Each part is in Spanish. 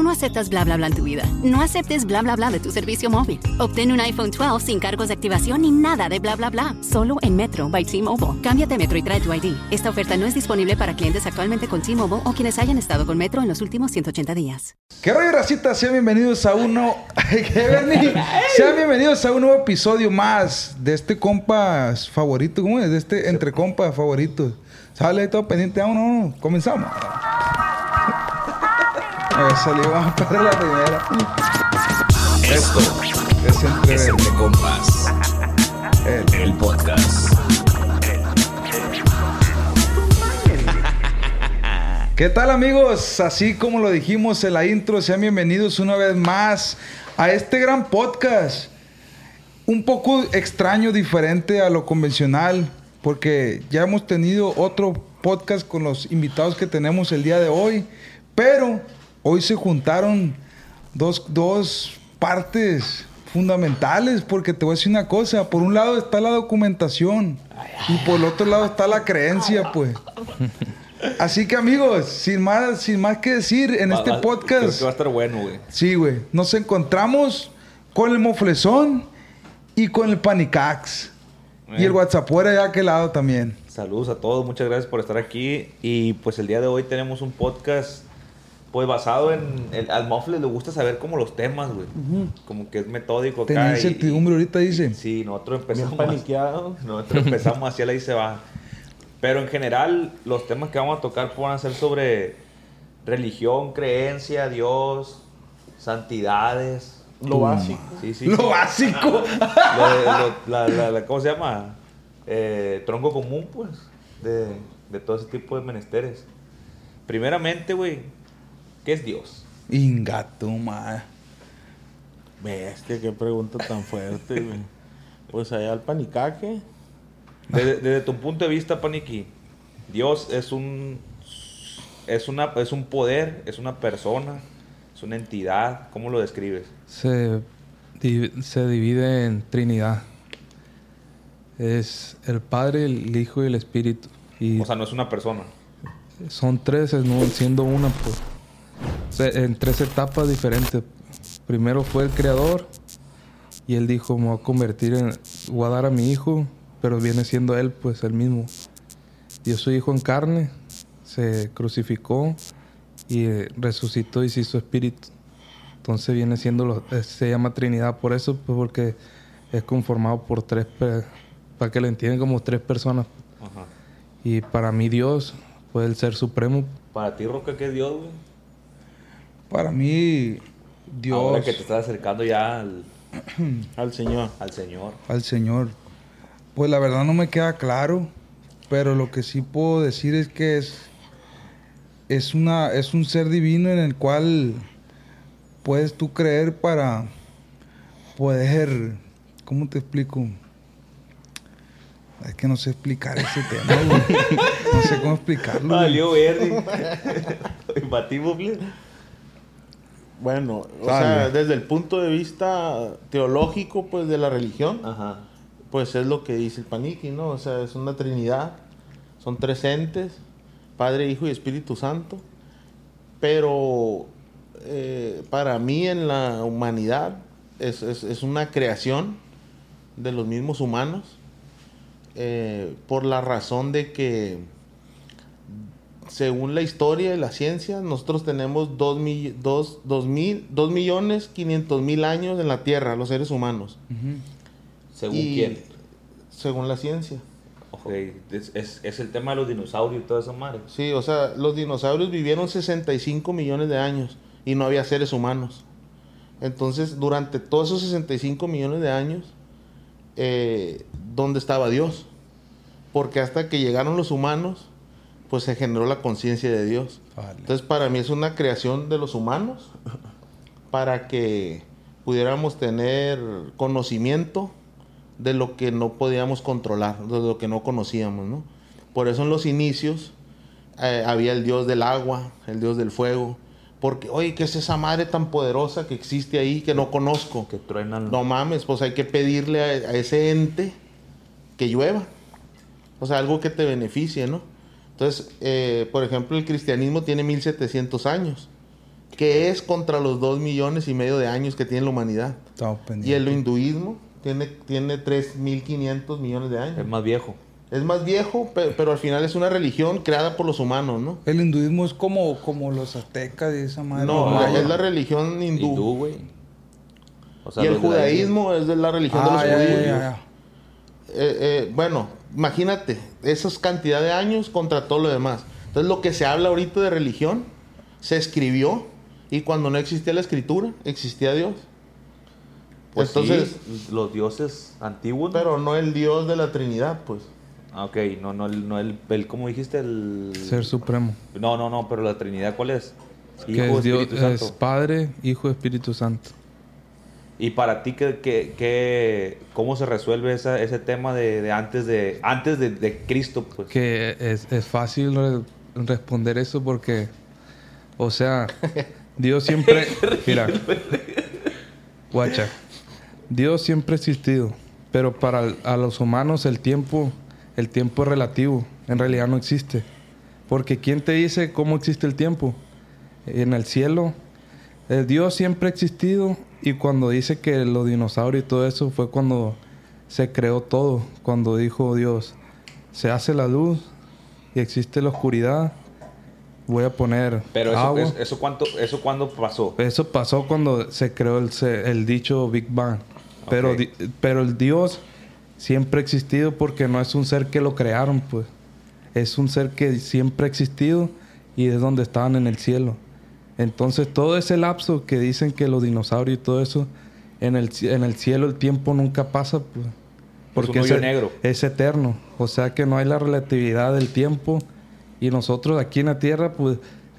Tú no aceptas bla bla bla en tu vida. No aceptes bla bla bla de tu servicio móvil. Obtén un iPhone 12 sin cargos de activación ni nada de bla bla bla. Solo en Metro by T-Mobile. Cámbiate a Metro y trae tu ID. Esta oferta no es disponible para clientes actualmente con T-Mobile o quienes hayan estado con Metro en los últimos 180 días. ¿Qué rollo, racita? Sean bienvenidos a uno... Sean bienvenidos a un nuevo episodio más de este compa favorito. ¿Cómo es? De este entre compas favoritos. Sale todo pendiente. Vámonos, comenzamos. Salimos para la primera. Esto Es entre... es Entre Compas, el- el podcast. ¿Qué tal amigos? Así como lo dijimos en la intro, sean bienvenidos una vez más a este gran podcast. Un poco extraño, diferente a lo convencional, porque ya hemos tenido otro podcast con los invitados que tenemos el día de hoy, pero hoy se juntaron dos, dos partes fundamentales, porque te voy a decir una cosa, por un lado está la documentación y por el otro lado está la creencia, pues. Así que amigos, sin más, sin más que decir en este Va- va- Creo podcast, que va a estar bueno, güey. sí, güey, nos encontramos con el moflezón y con el panicax. Y el WhatsApp fuera de aquel lado también. Saludos a todos, muchas gracias por estar aquí. Y pues el día de hoy tenemos un podcast, pues basado en. El, al Mofle le gusta saber como los temas, güey. Como que es metódico acá. Tenía incertidumbre ahorita, dice. Sí, nosotros empezamos. paniqueado. Nosotros empezamos así, ahí se va. Pero en general, los temas que vamos a tocar van a ser sobre religión, creencia, Dios, santidades. Lo básico. Sí, sí. Lo básico. Lo de- lo- la- la- la- ¿Cómo se llama? Eh, tronco común, pues, de, de todo ese tipo de menesteres. Primeramente, güey, ¿qué es Dios? Ingato, madre. Bestia, qué pregunta tan fuerte, güey. Pues allá al panicaje. Desde, desde tu punto de vista, Paniki, Dios es un, es, una, es un poder, es una persona, es una entidad. ¿Cómo lo describes? se, di- se divide en Trinidad. Es el Padre, el Hijo y el Espíritu. Y O sea, no es una persona. son tres, siendo una, pues, en tres etapas diferentes. Primero fue el Creador y él dijo, me voy a convertir en, voy a dar a mi hijo, pero viene siendo él, pues, el mismo. Dio su hijo en carne, se crucificó y eh, resucitó y se hizo espíritu. Entonces viene siendo, lo- eh, se llama Trinidad por eso, pues porque es conformado por tres, para que lo entiendan como tres personas. Ajá. Y para mí Dios fue el ser supremo. Para ti, Roca, ¿qué es Dios, güey? Para mí, Dios, Ahora que te estás acercando ya al, Al Señor. al Señor. al Señor. Pues la verdad no me queda claro, pero lo que sí puedo decir es que es, es, una, es un ser divino en el cual puedes tú creer para poder, ¿cómo te explico? Es que no sé explicar ese tema, güey. No sé cómo explicarlo. Valió verde. Batimos. Bueno, o sea, desde el punto de vista teológico, pues, de la religión, Ajá. pues es lo que dice el paniqui, ¿no? O sea, es una trinidad. Son tres entes, Padre, Hijo y Espíritu Santo. Pero eh, para mí en la humanidad es, es- es una creación de los mismos humanos eh, por la razón de que según la historia y la ciencia nosotros tenemos dos, mi- dos- dos mil, dos millones quinientos mil años en la Tierra, los seres humanos, ¿Según Y- quién? según la ciencia. Ok, es, es, es el tema de los dinosaurios y toda esa madre. Sí, o sea, los dinosaurios vivieron 65 millones de años y no había seres humanos. Entonces, durante todos esos 65 millones de años, eh, ¿dónde estaba Dios? Porque hasta que llegaron los humanos, pues se generó la conciencia de Dios. Vale. Entonces, para mí es una creación de los humanos para que pudiéramos tener conocimiento de lo que no podíamos controlar, de lo que no conocíamos, ¿no? Por eso en los inicios eh, había el dios del agua, el dios del fuego, porque, oye, ¿qué es esa madre tan poderosa que existe ahí que no conozco? Que truenan. No mames, pues hay que pedirle a, a ese ente que llueva. O sea, algo que te beneficie, ¿no? Entonces, eh, por ejemplo, el cristianismo tiene 1700 años, que es contra los 2 millones y medio de años que tiene la humanidad. Y el hinduismo tiene, tiene 3500 millones de Es años. más viejo. Es más viejo, pe- pero, al final es una religión creada por los humanos, ¿no? El hinduismo es como, como los aztecas y esa madre. No, es la religión hindú. Hindú, güey. O sea, y el judaísmo es de la religión de Ah, los ya, ya, judíos. ya, ya. Eh, eh, bueno, imagínate, esas cantidad de años contra todo lo demás. Entonces lo que se habla ahorita de religión se escribió y cuando no existía la escritura, existía Dios. Pues Entonces, sí, los dioses antiguos. pero no el Dios de la Trinidad, pues. Ah, ok, no, no, el, no el, el, ¿cómo dijiste? El... Ser supremo. No, no, no, pero la Trinidad, ¿cuál es? que es, Dios, Espíritu Santo. es Padre, Hijo, Espíritu Santo. Y para ti, ¿qué, qué, qué- cómo se resuelve esa, ese tema de, de antes de antes de, de Cristo? Pues? Que es, es fácil re- responder eso porque, o sea, Dios siempre... Mira, guacha, Dios siempre ha existido, pero para el- a los humanos el tiempo, el tiempo es relativo, en realidad no existe. Porque ¿quién te dice cómo existe el tiempo? En el cielo, eh, Dios siempre ha existido y cuando dice que los dinosaurios y todo eso fue cuando se creó todo, cuando dijo Dios, se hace la luz y existe la oscuridad, voy a poner Pero eso, agua. es- eso, cuánto, ¿eso cuándo pasó? Eso pasó cuando se creó el, el dicho Big Bang. Pero, di- pero el Dios siempre ha existido porque no es un ser que lo crearon, pues. Es un ser que siempre ha existido y es donde estaban en el cielo. Entonces todo ese lapso que dicen que los dinosaurios y todo eso, en el, en el cielo el tiempo nunca pasa, pues. Porque hoyo es, negro. es eterno. O sea que no hay la relatividad del tiempo. Y nosotros aquí en la Tierra, pues,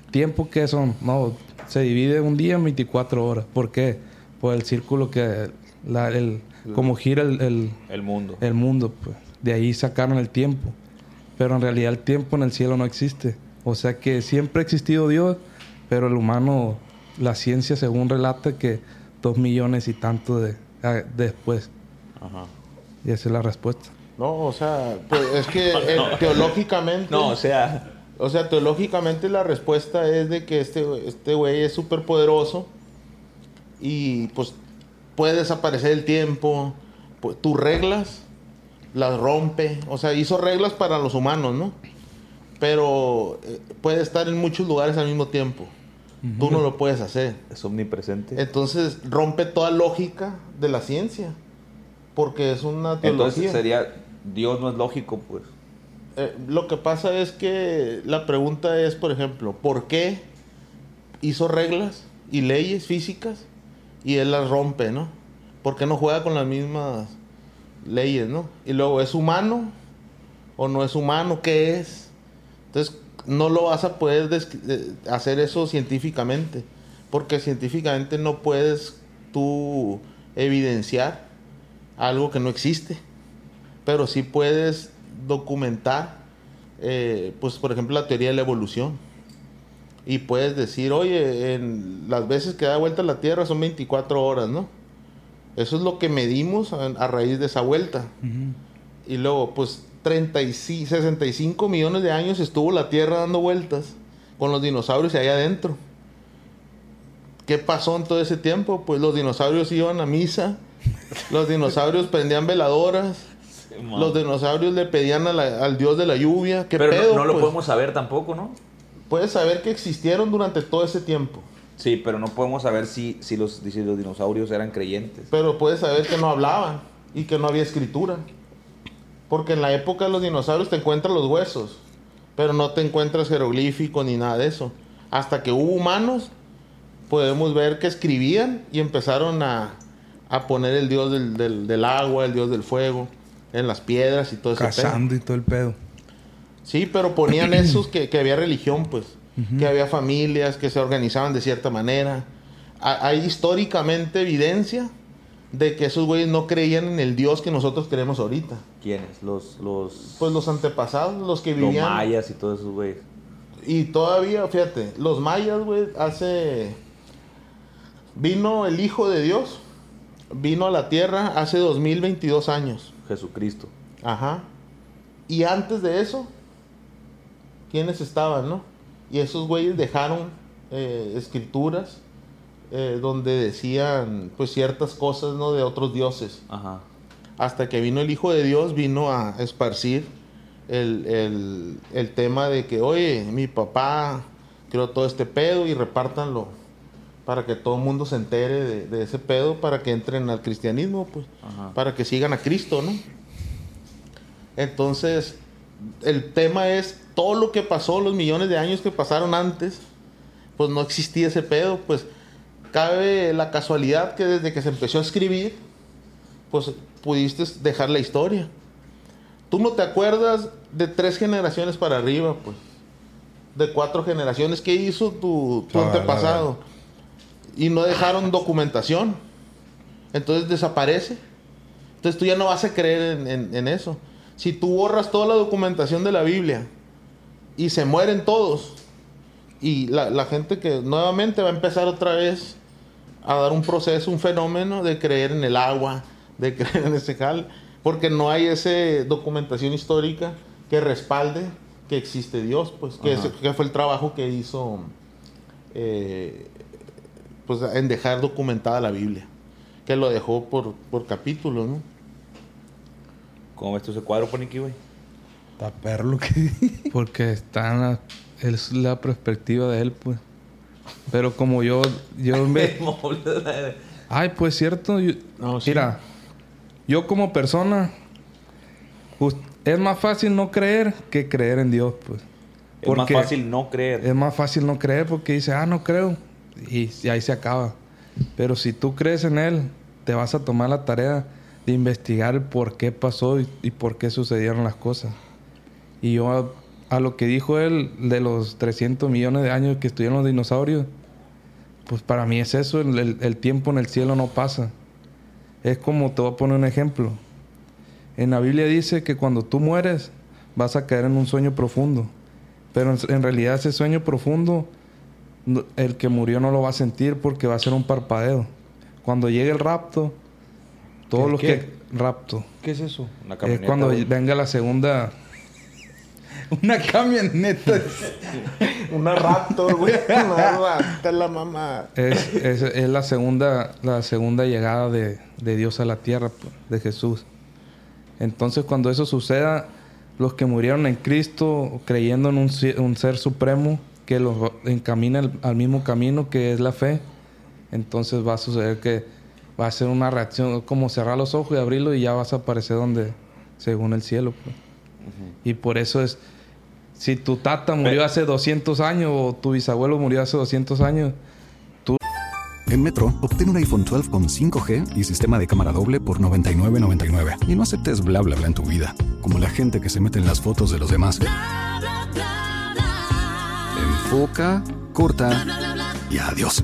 tiempo que son, no, se divide un día en 24 horas. ¿Por qué? Por el círculo que, la, el, como gira el, el, El mundo. el mundo, pues. De ahí sacaron el tiempo. Pero en realidad el tiempo en el cielo no existe. O sea que siempre ha existido Dios, pero el humano, la ciencia según relata que dos millones y tanto de, ah, después. Ajá. Y esa es la respuesta. No, o sea, pues, es que eh, teológicamente... No, o sea, O sea, teológicamente la respuesta es de que este este güey es súper poderoso y pues puede desaparecer el tiempo, tus reglas las rompe, o sea, hizo reglas para los humanos, ¿no? Pero eh, puede estar en muchos lugares al mismo tiempo. Tú no lo puedes hacer. es omnipresente. Entonces rompe toda lógica de la ciencia, porque es una teología. Entonces sería, Dios no es lógico, pues. Eh, lo que pasa es que la pregunta es, por ejemplo, ¿por qué hizo reglas y leyes físicas y él las rompe, ¿no? ¿Por qué no juega con las mismas leyes, ¿no? Y luego, ¿es humano o no es humano? ¿Qué es? Entonces, no lo vas a poder eh, hacer eso científicamente, porque científicamente no puedes tú evidenciar algo que no existe pero sí puedes documentar, eh, pues por ejemplo la teoría de la evolución. Y puedes decir, oye, en las veces que da vuelta la Tierra son 24 horas, ¿no? Eso es lo que medimos a, a raíz de esa vuelta. Y luego, pues 35, 65 millones de años estuvo la Tierra dando vueltas con los dinosaurios allá adentro. ¿Qué pasó en todo ese tiempo? Pues los dinosaurios iban a misa, los dinosaurios prendían veladoras, los dinosaurios le pedían a la- al dios de la lluvia. ¿Qué Pero no- lo pues? podemos saber tampoco, ¿no? Puedes saber que existieron durante todo ese tiempo, Sí, pero no podemos saber si, si, los, si los dinosaurios eran creyentes. pero puedes saber que no hablaban y que no había escritura. Porque en la época de los dinosaurios te encuentras los huesos, pero no te encuentras jeroglífico ni nada de eso. Hasta que hubo humanos, podemos ver que escribían y empezaron a, a poner el dios del, del- del agua, el dios del fuego, en las piedras y todo eso. Cazando y todo el pedo. Sí, pero ponían esos que, que había religión, pues. Que había familias que se organizaban de cierta manera. Ha- Hay históricamente evidencia de que esos güeyes no creían en el Dios que nosotros creemos ahorita. ¿Quiénes? Los, los, Pues los antepasados, los que los vivían. mayas y todos esos güeyes. Y todavía, fíjate, los mayas, güey, hace. Vino el Hijo de Dios, vino a la tierra hace 2022 años. Jesucristo. Ajá. Y antes de eso, ¿quiénes estaban, no? Y esos güeyes dejaron eh, escrituras eh, donde decían, pues, ciertas cosas, ¿no? De otros dioses. Ajá. Hasta que vino el Hijo de Dios, vino a esparcir el, el- el tema de que, oye, mi papá creó todo este pedo y repártanlo para que todo el mundo se entere de, de ese pedo, para que entren al cristianismo, pues, Ajá. para que sigan a Cristo, ¿no? Entonces, el tema es todo lo que pasó, los millones de años que pasaron antes, pues no existía ese pedo, pues cabe la casualidad que desde que se empezó a escribir, pues pudiste dejar la historia. Tú no te acuerdas de tres generaciones para arriba, pues. De cuatro generaciones. ¿Qué hizo tu, tu la antepasado? Y no dejaron documentación. Entonces desaparece. Entonces tú ya no vas a creer en, en- en eso. Si tú borras toda la documentación de la Biblia y se mueren todos, y la, la gente que nuevamente va a empezar otra vez a dar un proceso, un fenómeno de creer en el agua, de creer en ese jal, porque no hay esa documentación histórica que respalde que existe Dios, pues que, Ajá. ese- que fue el trabajo que hizo eh, pues en dejar documentada la Biblia, que lo dejó por, por capítulos, ¿no? ¿Cómo ves tú ese cuadro, Poniqui, güey? Está perro que Porque está en la, es la perspectiva de él, pues. Pero como yo, yo me... Ay, pues cierto. yo- No, sí. Mira, yo como persona, es más fácil no creer que creer en Dios, pues. Es más fácil no creer. Es más fácil no creer porque dice, ah, no creo. Y, y ahí se acaba. Pero si tú crees en Él, te vas a tomar la tarea de investigar por qué pasó y, y por qué sucedieron las cosas. Y yo, a, lo que dijo él de los 300 millones de años que estuvieron los dinosaurios, pues para mí es eso, el, el- el tiempo en el cielo no pasa. Es como, te voy a poner un ejemplo. En la Biblia dice que cuando tú mueres vas a caer en un sueño profundo. Pero en, en realidad ese sueño profundo, el que murió no lo va a sentir porque va a ser un parpadeo. Cuando llegue el rapto, todos ¿El los qué? que... Rapto. ¿Qué es eso? Una Es cuando venga la segunda... Una camioneta. Una raptor, güey. Una la mamá. Es, es- es la segunda la segunda llegada de, de Dios a la tierra, de Jesús. Entonces, cuando eso suceda, los que murieron en Cristo, creyendo en un, ser supremo que los encamina al, al mismo camino que es la fe, entonces va a suceder que va a ser una reacción, como cerrar los ojos y abrirlos y ya vas a aparecer donde, según el cielo. pues. Y por eso es, si tu tata murió hace 200 años o tu bisabuelo murió hace 200 años, En Metro, obtén un iPhone 12 con 5G y sistema de cámara doble por $99.99. Y no aceptes bla bla bla en tu vida, como la gente que se mete en las fotos de los demás. Enfoca, corta y adiós.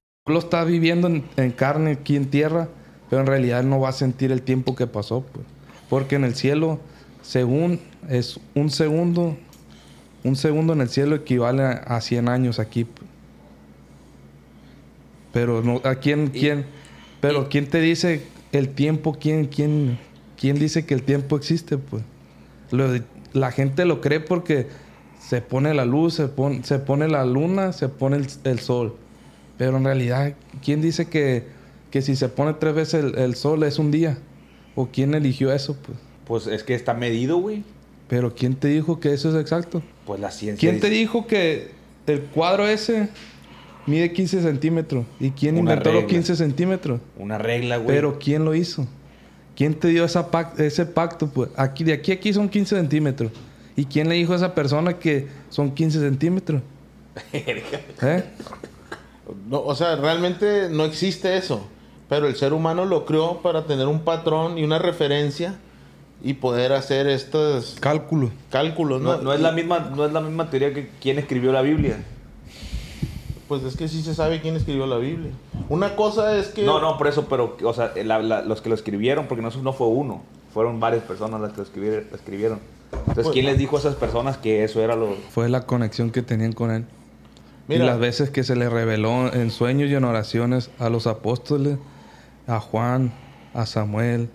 Lo está viviendo en, en carne aquí en tierra, pero en realidad no va a sentir el tiempo que pasó, pues. Porque en el cielo, según es un segundo, un segundo en el cielo equivale a, a 100 años aquí. pues. Pero no, ¿a quién, quién? Pero ¿quién te dice el tiempo? ¿Quién, quién, quién dice que el tiempo existe? Pues Lo- la gente lo cree porque se pone la luz, se pone, se pone la luna, se pone el, el sol. Pero en realidad, ¿quién dice que, que si se pone tres veces el, el sol es un día? ¿O quién eligió eso? Pues? Pues es que está medido, güey. Pero ¿quién te dijo que eso es exacto? Pues la ciencia. ¿Quién te dijo que el cuadro ese mide 15 centímetros? ¿Y quién Una inventó los regla. 15 centímetros? Una regla, güey. Pero ¿quién lo hizo? ¿Quién te dio esa pac- ese pacto? Pues aquí, de aquí a aquí son 15 centímetros. ¿Y quién le dijo a esa persona que son 15 centímetros? ¿Eh? No, o sea, realmente no existe eso. Pero el ser humano lo creó para tener un patrón y una referencia y poder hacer estos Cálculo. cálculos, ¿no? No, no es la misma, no es la misma teoría que quién escribió la Biblia. Pues es que sí se sabe quién escribió la Biblia. Una cosa es que... No, no, por eso, pero, o sea, la- la- los que lo escribieron, porque no, no fue uno, fueron varias personas las que lo escribieron. lo escribieron. Entonces, Pues- ¿quién les dijo a esas personas que eso era lo... Fue la conexión que tenían con él. Mira. Y las veces que se le reveló en sueños y en oraciones a los apóstoles, a Juan, a Samuel,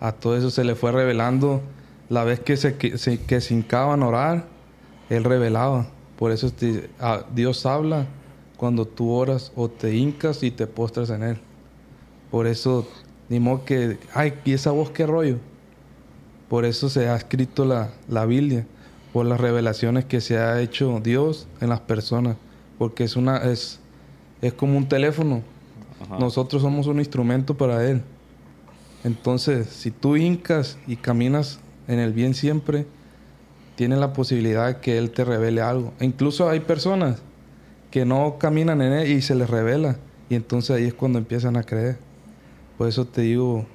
a todo eso se le fue revelando. La vez que se, que se, que se hincaban a orar, él revelaba. Por eso te- a- Dios habla cuando tú oras o te hincas y te postras en él. Por eso, ni modo que, ay, ¿y esa voz qué rollo? Por eso se ha escrito la, la Biblia, por las revelaciones que se ha hecho Dios en las personas, porque es una es, es como un teléfono. Nosotros somos un instrumento para él. Entonces, si tú hincas y caminas en el bien siempre, tienes la posibilidad que él te revele algo. E incluso hay personas que no caminan en él y se les revela, y entonces ahí es cuando empiezan a creer. Por eso te digo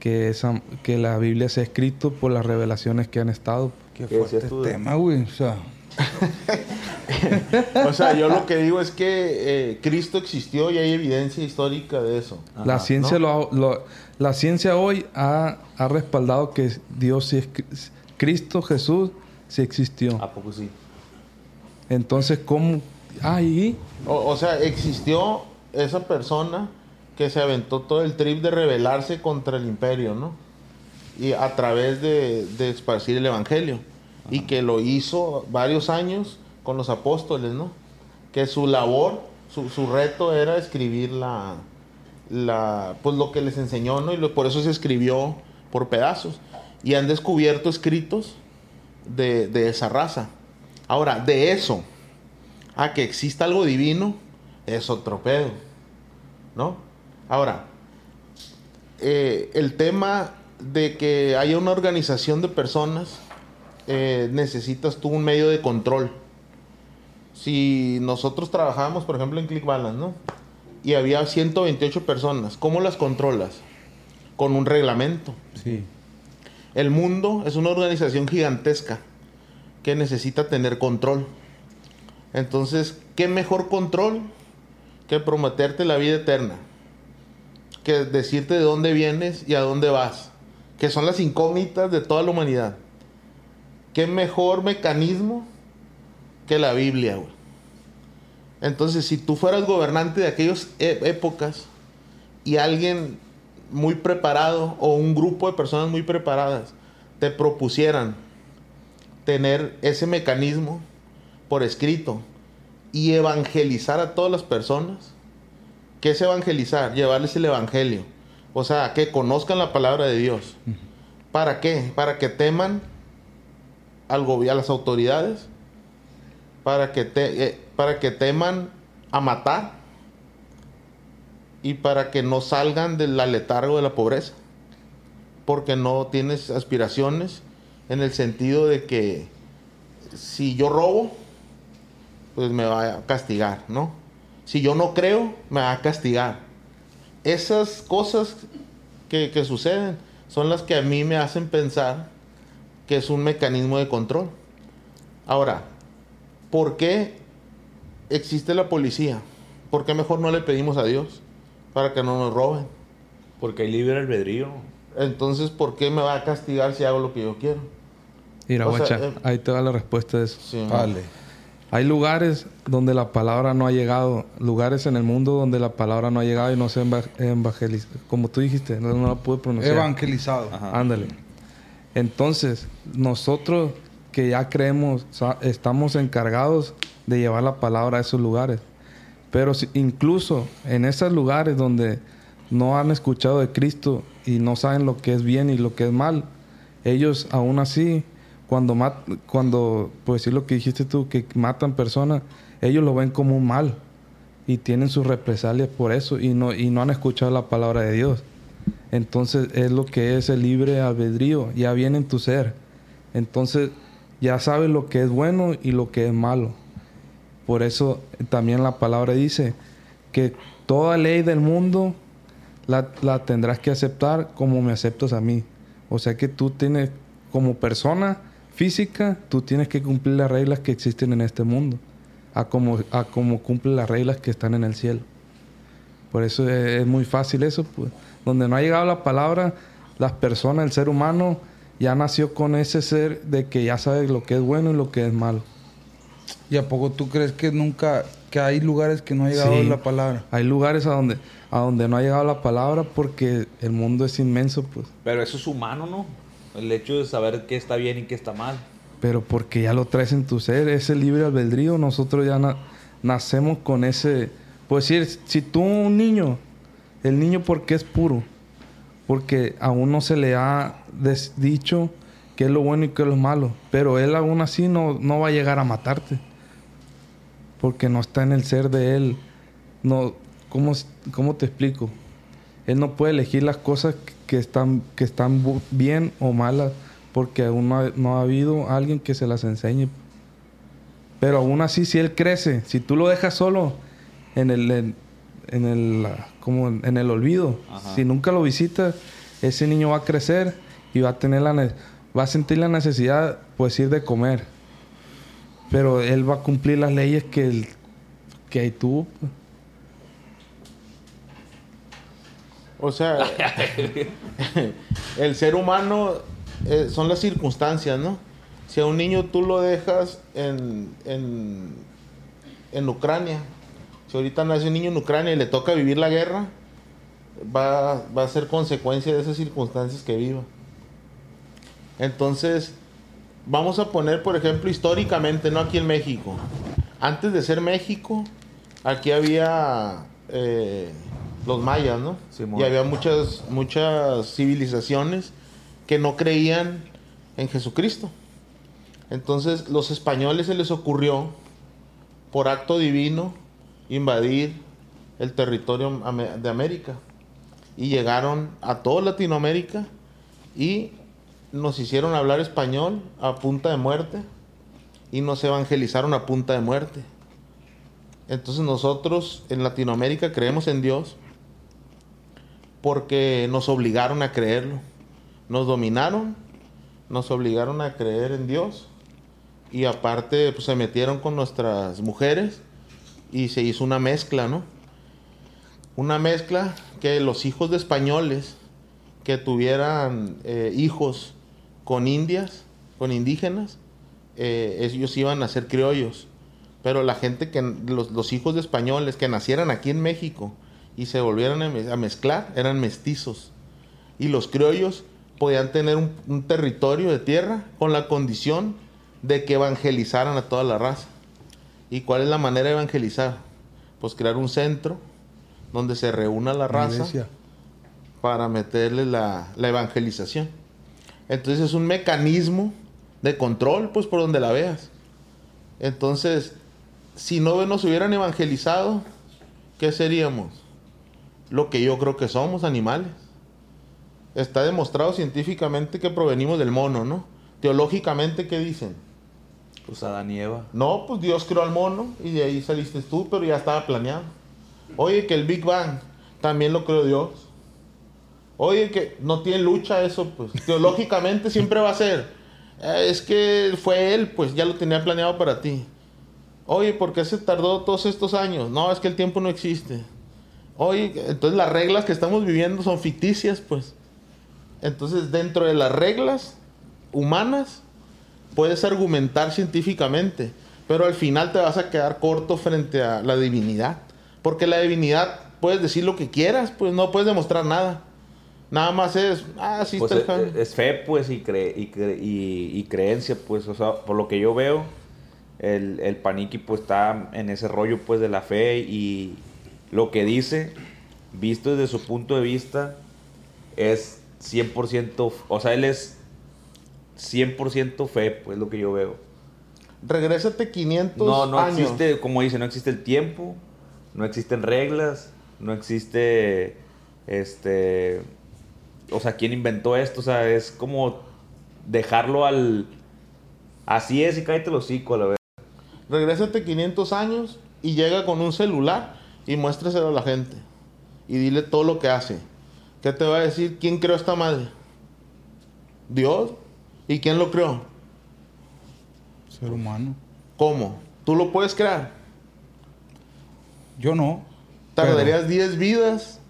que, esa, que la Biblia se ha escrito por las revelaciones que han estado. Qué ¿Qué fuerte tú de- tema, güey. O sea, O sea, yo lo que digo es que eh, Cristo existió y hay evidencia histórica de eso. la, ciencia lo la ciencia hoy ha, ha respaldado que Dios sí es Cri- Cristo Jesús sí existió. ¿A poco sí? Entonces, ¿cómo? Ah, ¿y? O, o sea, existió esa persona que se aventó todo el trip de rebelarse contra el imperio, ¿no? Y a través de, de esparcir el evangelio. Y que lo hizo varios años con los apóstoles, ¿no? Que su labor, su, su reto era escribir la, la, pues lo que les enseñó, ¿no? Y por eso se escribió por pedazos. Y han descubierto escritos de, de esa raza. Ahora, de eso a que exista algo divino es otro pedo, ¿no? Ahora, eh, el tema de que haya una organización de personas, eh, necesitas tú un medio de control. Si nosotros trabajábamos, por ejemplo, en Click Balance, ¿no? Y había 128 personas, ¿cómo las controlas? Con un reglamento. sí. El mundo es una organización gigantesca que necesita tener control. Entonces, ¿qué mejor control que prometerte la vida eterna? Que decirte de dónde vienes y a dónde vas. Que son las incógnitas de toda la humanidad. ¿Qué mejor mecanismo que la Biblia, güey? Entonces, si tú fueras gobernante de aquellas e- épocas y alguien muy preparado o un grupo de personas muy preparadas te propusieran tener ese mecanismo por escrito y evangelizar a todas las personas, ¿qué es evangelizar? Llevarles el evangelio. O sea, que conozcan la palabra de Dios. ¿Para qué? Para que teman al a las autoridades, para que, te- eh, para que teman a matar y para que no salgan del letargo de la pobreza. Porque no tienes aspiraciones en el sentido de que si yo robo, pues me va a castigar, ¿no? Si yo no creo, me va a castigar. Esas cosas que, que suceden son las que a mí me hacen pensar que es un mecanismo de control. Ahora, ¿por qué existe la policía? ¿Por qué mejor no le pedimos a Dios para que no nos roben? Porque hay libre albedrío. Entonces, ¿por qué me va a castigar si hago lo que yo quiero? Mira, O sea, guacha, eh, ahí te da la respuesta de eso. Sí, Vale. Hay lugares donde la palabra no ha llegado, lugares en el mundo donde la palabra no ha llegado y no se ha evangelizado. Como tú dijiste, no, no la pude pronunciar. Evangelizado. Ajá. Ándale. Entonces, nosotros que ya creemos, estamos encargados de llevar la palabra a esos lugares. Pero incluso en esos lugares donde no han escuchado de Cristo y no saben lo que es bien y lo que es mal, ellos aún así, cuando, mat- cuando pues decir lo que dijiste tú, que matan personas, ellos lo ven como un mal y tienen sus represalias por eso y no, y no han escuchado la palabra de Dios. Entonces es lo que es el libre albedrío, ya viene en tu ser. Entonces ya sabes lo que es bueno y lo que es malo. Por eso también la palabra dice que toda ley del mundo la, la tendrás que aceptar como me aceptas a mí. O sea que tú tienes, como persona física, tú tienes que cumplir las reglas que existen en este mundo, a como, a como cumple las reglas que están en el cielo. Por eso es, es muy fácil eso, pues. Donde no ha llegado la palabra, las personas, el ser humano, ya nació con ese ser de que ya sabe lo que es bueno y lo que es malo. ¿Y a poco tú crees que nunca, que hay lugares que no ha llegado Sí. la palabra? Hay lugares a donde, a donde no ha llegado la palabra porque el mundo es inmenso, pues. Pero eso es humano, ¿no? El hecho de saber qué está bien y qué está mal. Pero porque ya lo traes en tu ser, ese libre albedrío, nosotros ya na- nacemos con ese... Pues decir, si tú un niño, el niño porque es puro, porque aún no se le ha dicho qué es lo bueno y qué es lo malo, pero él aún así no, no va a llegar a matarte, porque no está en el ser de él. No, ¿cómo, cómo te explico? Él no puede elegir las cosas que están, que están bien o malas porque aún no ha, no ha habido alguien que se las enseñe. Pero aún así, si él crece, si tú lo dejas solo en el, en el, como en el olvido, Ajá. si nunca lo visitas, ese niño va a crecer y va a tener la, ne- va a sentir la necesidad, pues ir de comer. Pero él va a cumplir las leyes que, el- que tú. pues. O sea, el ser humano eh, son las circunstancias, ¿no? Si a un niño tú lo dejas en, en, en Ucrania, si ahorita nace un niño en Ucrania y le toca vivir la guerra, va, va a ser consecuencia de esas circunstancias que viva. Entonces, vamos a poner, por ejemplo, históricamente, no aquí en México. Antes de ser México, aquí había eh, los mayas, ¿no? Y había muchas, muchas civilizaciones que no creían en Jesucristo. Entonces, los españoles se les ocurrió, por acto divino, invadir el territorio de América. Y llegaron a toda Latinoamérica y nos hicieron hablar español a punta de muerte y nos evangelizaron a punta de muerte. Entonces nosotros en Latinoamérica creemos en Dios porque nos obligaron a creerlo. Nos dominaron, nos obligaron a creer en Dios y aparte pues, se metieron con nuestras mujeres y se hizo una mezcla, ¿no? Una mezcla que los hijos de españoles que tuvieran eh, hijos con indias, con indígenas, eh, ellos iban a ser criollos. Pero la gente que, los, hijos de españoles que nacieran aquí en México y se volvieran a, me- a mezclar, eran mestizos. Y los criollos podían tener un territorio de tierra con la condición de que evangelizaran a toda la raza. ¿Y cuál es la manera de evangelizar? Pues crear un centro donde se reúna la raza Iglesia. para meterle la, la evangelización. Entonces es un mecanismo de control, pues por donde la veas. Entonces, si no nos hubieran evangelizado, ¿qué seríamos? lo que yo creo que somos, animales. Está demostrado científicamente que provenimos del mono, ¿no? Teológicamente, ¿qué dicen? Pues Adán y Eva. No, pues Dios creó al mono y de ahí saliste tú, pero ya estaba planeado. Oye, que el Big Bang también lo creó Dios. Oye, que no tiene lucha eso, pues teológicamente siempre va a ser. Eh, es que fue él, pues ya lo tenía planeado para ti. Oye, ¿por qué se tardó todos estos años? No, es que el tiempo no existe. Oye, entonces las reglas que estamos viviendo son ficticias, pues. Entonces, dentro de las reglas humanas, puedes argumentar científicamente, pero al final te vas a quedar corto frente a la divinidad. Porque la divinidad puedes decir lo que quieras, pues no puedes demostrar nada. Nada más es, ah, sí Pues está es, jale. es fe, pues, y, cre- y, cre- y- y creencia, pues, o sea, por lo que yo veo, el, el paniqui, pues, está en ese rollo, pues, de la fe y lo que dice, visto desde su punto de vista, es 100%, o sea, él es 100% fe, pues, lo que yo veo. Regrésate 500 No, no años. existe, como dice, no existe el tiempo, no existen reglas, no existe, este, o sea, ¿quién inventó esto? O sea, es como dejarlo al, así es y cállate los hocico a la vez. Regrésate 500 años y llega con un celular y muéstreselo a la gente. Y dile todo lo que hace. ¿Qué te va a decir? ¿Quién creó esta madre? ¿Dios? ¿Y quién lo creó? Ser humano. ¿Cómo? ¿Tú lo puedes crear? Yo no. Tardarías 10 vidas,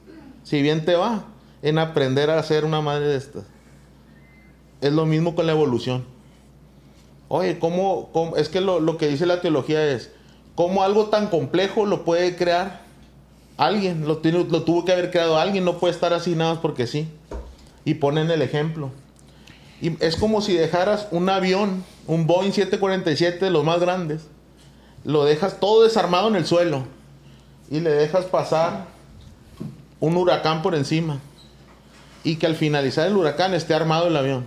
si bien te va, en aprender a hacer una madre de estas. Es lo mismo con la evolución. Oye, ¿cómo, cómo- es que lo, lo que dice la teología es, ¿cómo algo tan complejo lo puede crear alguien? Lo, tiene- lo tuvo que haber creado alguien, no puede estar así nada más porque sí. Y ponen el ejemplo. Y es como si dejaras un avión, un Boeing 747 de los más grandes, lo dejas todo desarmado en el suelo y le dejas pasar un huracán por encima y que al finalizar el huracán esté armado el avión.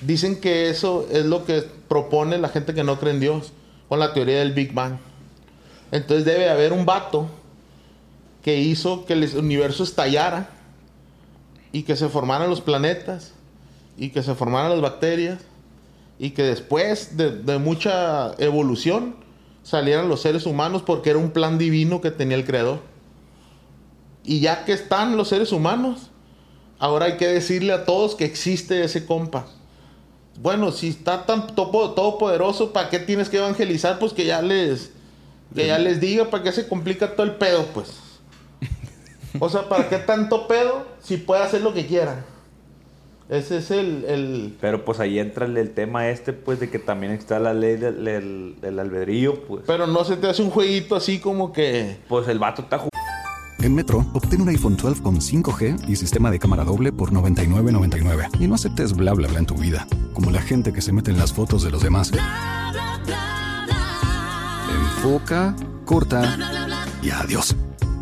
Dicen que eso es lo que propone la gente que no cree en Dios con la teoría del Big Bang. Entonces debe haber un vato que hizo que el universo estallara y que se formaran los planetas y que se formaran las bacterias y que después de, mucha evolución salieran los seres humanos porque era un plan divino que tenía el creador. Y ya que están los seres humanos, ahora hay que decirle a todos que existe ese compa. Bueno, si está tan todopoderoso, ¿para qué tienes que evangelizar? Pues que ya les, que ya les diga, ¿para qué se complica todo el pedo? Pues. O sea, ¿para qué tanto pedo si puede hacer lo que quiera? Ese es el, el, Pero pues ahí entra el, el tema este, pues, de que también está la ley del, del- del albedrío, pues. Pero no se te hace un jueguito así como que... Pues el vato está jugando. En Metro, obtén un iPhone 12 con 5G y sistema de cámara doble por $99.99. Y no aceptes bla bla bla en tu vida, como la gente que se mete en las fotos de los demás. Enfoca, corta y adiós.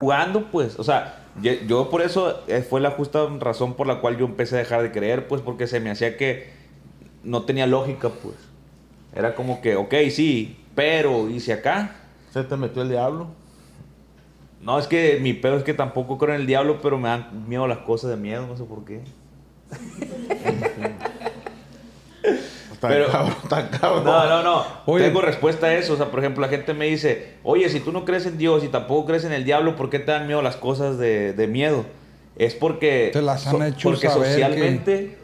Jugando, pues. O sea, yo, yo por eso eh, fue la justa razón por la cual yo empecé a dejar de creer, pues, porque se me hacía que no tenía lógica, pues. Era como que, ok, sí, pero, ¿y si acá? Se te metió el diablo. No, es que mi pedo es que tampoco creo en el diablo, pero me dan miedo las cosas de miedo, no sé por qué. Está Pero- cabrón, está cabrón. No, no, no. Oye. Tengo respuesta a eso. O sea, por ejemplo, la gente me dice, oye, si tú no crees en Dios y tampoco crees en el diablo, ¿por qué te dan miedo las cosas de, de miedo? Es porque, Te las han hecho porque saber socialmente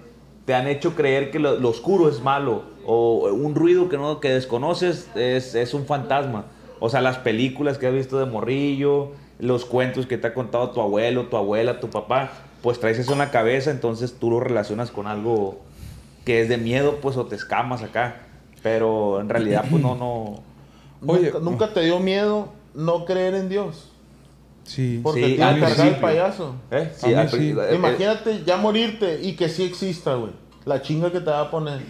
te han hecho creer que lo, lo oscuro es malo o un ruido que no que desconoces es, es un fantasma. O sea, las películas que has visto de morrillo, los cuentos que te ha contado tu abuelo, tu abuela, tu papá, pues traes eso en la cabeza, entonces tú lo relacionas con algo que es de miedo, pues, o te escamas acá. Pero en realidad, pues, no, no... Oye, ¿Nunca, nunca te dio miedo no creer en Dios? Sí. Porque Sí, te iba a cargar el principio. payaso. ¿Eh? A mí al sí. eh, eh, Imagínate ya morirte y que sí exista, güey. La chinga que te va a poner.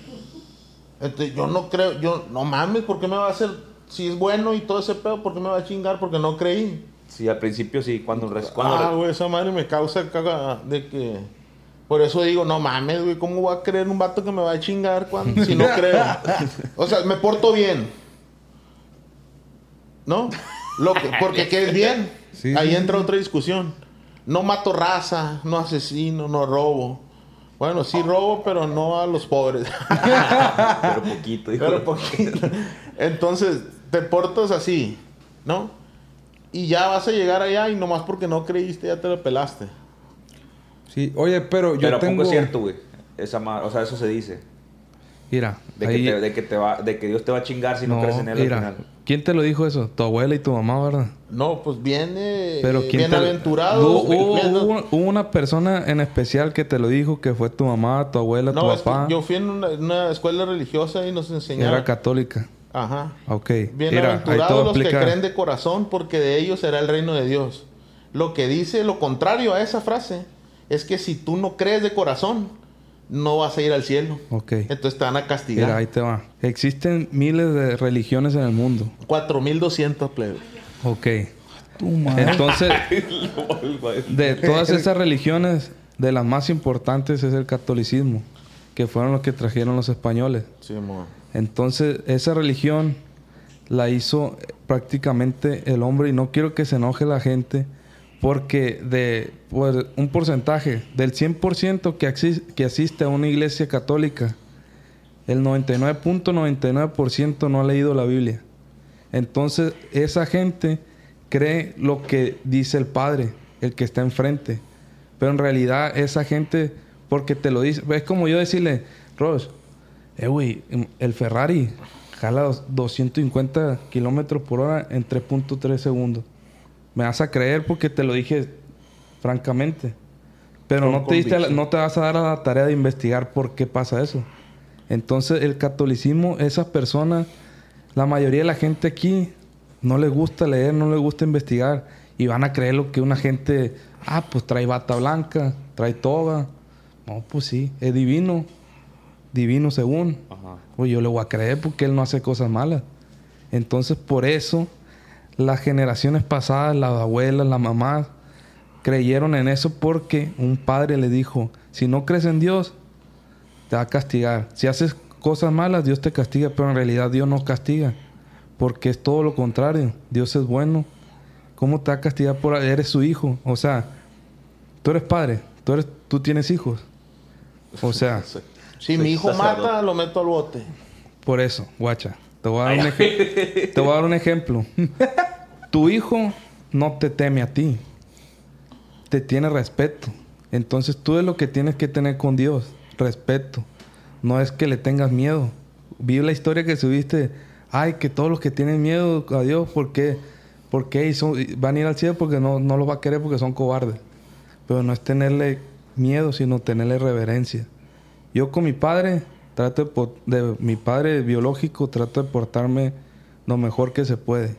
Entonces, yo no creo, yo, no mames, ¿por qué me va a hacer? Si es bueno y todo ese pedo, ¿por qué me va a chingar? Porque no creí. Sí, al principio sí, cuando... cuando ah, güey, esa madre me causa caga de que. Por eso digo, no mames, güey, ¿cómo voy a creer en un vato que me va a chingar cuando, si no creo? O sea, me porto bien. ¿No? Lo que, porque que es bien. Sí, Ahí sí, entra otra discusión. No mato raza, no asesino, no robo. Bueno, sí robo, pero no a los pobres. pero poquito. hijo Pero poquito. Entonces, te portas así, ¿no? Y ya vas a llegar allá y nomás porque no creíste ya te lo pelaste. Sí. Oye, pero yo Pero ¿a tengo... poco es cierto, güey. Esa ma- O sea, eso se dice. Mira, De, ahí- que te, de, que te va, de que Dios te va a chingar si no, no, crees en él mira, al final. ¿quién te lo dijo eso? Tu abuela y tu mamá, ¿verdad? No, pues viene Pero ¿quién te- bienaventurado. Hubo, una persona en especial que te lo dijo, que fue tu mamá, tu abuela, no, tu es que papá. yo fui en una, escuela religiosa y nos enseñaron. Era católica. Ajá. Ok. Bienaventurados los que creen de corazón, porque de ellos será el reino de Dios. Lo que dice lo contrario a esa frase es que si tú no crees de corazón, no vas a ir al cielo. Ok. Entonces te van a Mira, castigar. ahí te va. Existen miles de religiones en el mundo. 4200 plebes. Ok. Tu madre. Entonces, de todas esas religiones, de las más importantes es el catolicismo, que fueron los que trajeron los españoles. Sí. Entonces, esa religión la hizo prácticamente el hombre y no quiero que se enoje la gente porque de pues, un porcentaje del 100% que, axis- que asiste a una iglesia católica, el 99.99% no ha leído la Biblia. Entonces, esa gente cree lo que dice el Padre, el que está enfrente. Pero en realidad, esa gente, porque te lo dice, es como yo decirle, Ross, eh, el Ferrari jala dos- 250 kilómetros por hora en 3.3 segundos. Me vas a creer porque te lo dije francamente. Pero Con no te, diste a la- convicción. no te vas a dar a la tarea de investigar por qué pasa eso. Entonces, el catolicismo, esas personas, la mayoría de la gente aquí no le gusta leer, no le gusta investigar. Y van a creer lo que una gente, ah, pues trae bata blanca, trae toga. No, pues sí, es divino. Divino según. Ajá. Pues yo le voy a creer porque él no hace cosas malas. Entonces, por eso, las generaciones pasadas, las abuelas, las mamás, creyeron en eso porque un padre le dijo, si no crees en Dios, te va a castigar. Si haces cosas malas, Dios te castiga, pero en realidad Dios no castiga, porque es todo lo contrario. Dios es bueno. ¿Cómo te va a castigar por eres su hijo? O sea, tú eres padre, tú eres tú tienes hijos. O sea, Si mi hijo sacerdote. mata, lo meto al bote. por eso, guacha, te voy a dar un, ej- te voy a dar un ejemplo. Tu hijo no te teme a ti. Te tiene respeto. Entonces tú es lo que tienes que tener con Dios. Respeto. No es que le tengas miedo. Vi la historia que subiste. Ay, que todos los que tienen miedo a Dios, ¿por qué? ¿Por qué? Y son- y van a ir al cielo porque no, no los va a querer porque son cobardes. Pero no es tenerle miedo, sino tenerle reverencia. Yo con mi padre, trato de, mi padre biológico, trato de portarme lo mejor que se puede.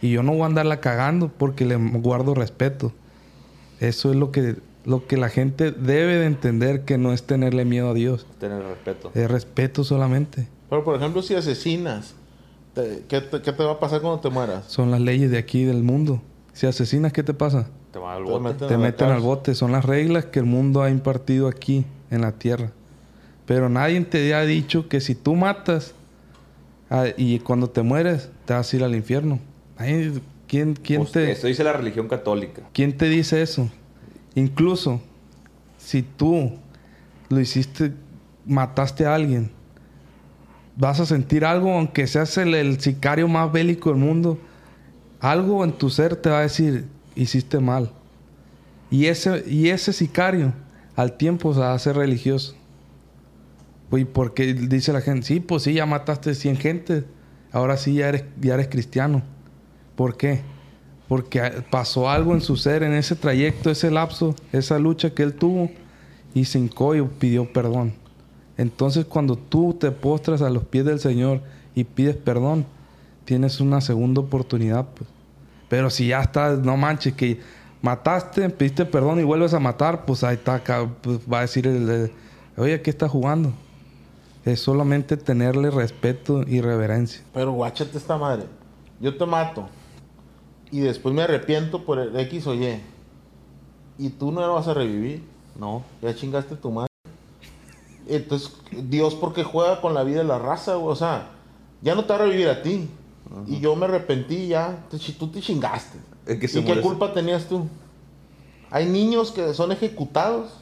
Y yo no voy a andarla cagando porque le guardo respeto. Eso es lo que, lo que la gente debe de entender que no es tenerle miedo a Dios. Tener respeto. Es respeto solamente. Pero, por ejemplo, si asesinas, te- ¿qué, te, qué te va a pasar cuando te mueras? Son las leyes de aquí del mundo. Si asesinas, ¿qué te pasa? Te van al Te bote. meten Te meten al bote. Son las reglas que el mundo ha impartido aquí, en la tierra. Pero nadie te ha dicho que si tú matas ah, y cuando te mueres, te vas a ir al infierno. ¿Quién, quién Pues, te, Esto dice la religión católica. ¿Quién te dice eso? Incluso si tú lo hiciste, mataste a alguien, vas a sentir algo, aunque seas el, el sicario más bélico del mundo, algo en tu ser te va a decir, hiciste mal. Y ese, y ese sicario al tiempo se va a hacer religioso. Pues, ¿y por qué dice la gente? Sí, pues sí, ya mataste 100 gente. Ahora sí ya eres, ya eres cristiano. ¿Por qué? Porque pasó algo en su ser, en ese trayecto, ese lapso, esa lucha que él tuvo, y se hincó y pidió perdón. Entonces, cuando tú te postras a los pies del Señor y pides perdón, tienes una segunda oportunidad, pues. Pero si ya estás, no manches, que mataste, pediste perdón y vuelves a matar, pues ahí está, pues, va a decir el, el, oye, ¿qué estás jugando? Es solamente tenerle respeto y reverencia. Pero guáchate esta madre. Yo te mato. Y después me arrepiento por el X o Y. Y tú no lo vas a revivir. No. Ya chingaste tu madre. Entonces, Dios, porque juega con la vida de la raza, güey? O sea, ya no te va a revivir a ti. Y yo me arrepentí ya. Chi- tú te chingaste. El que se ¿Y qué culpa tenías tú? Hay niños que son ejecutados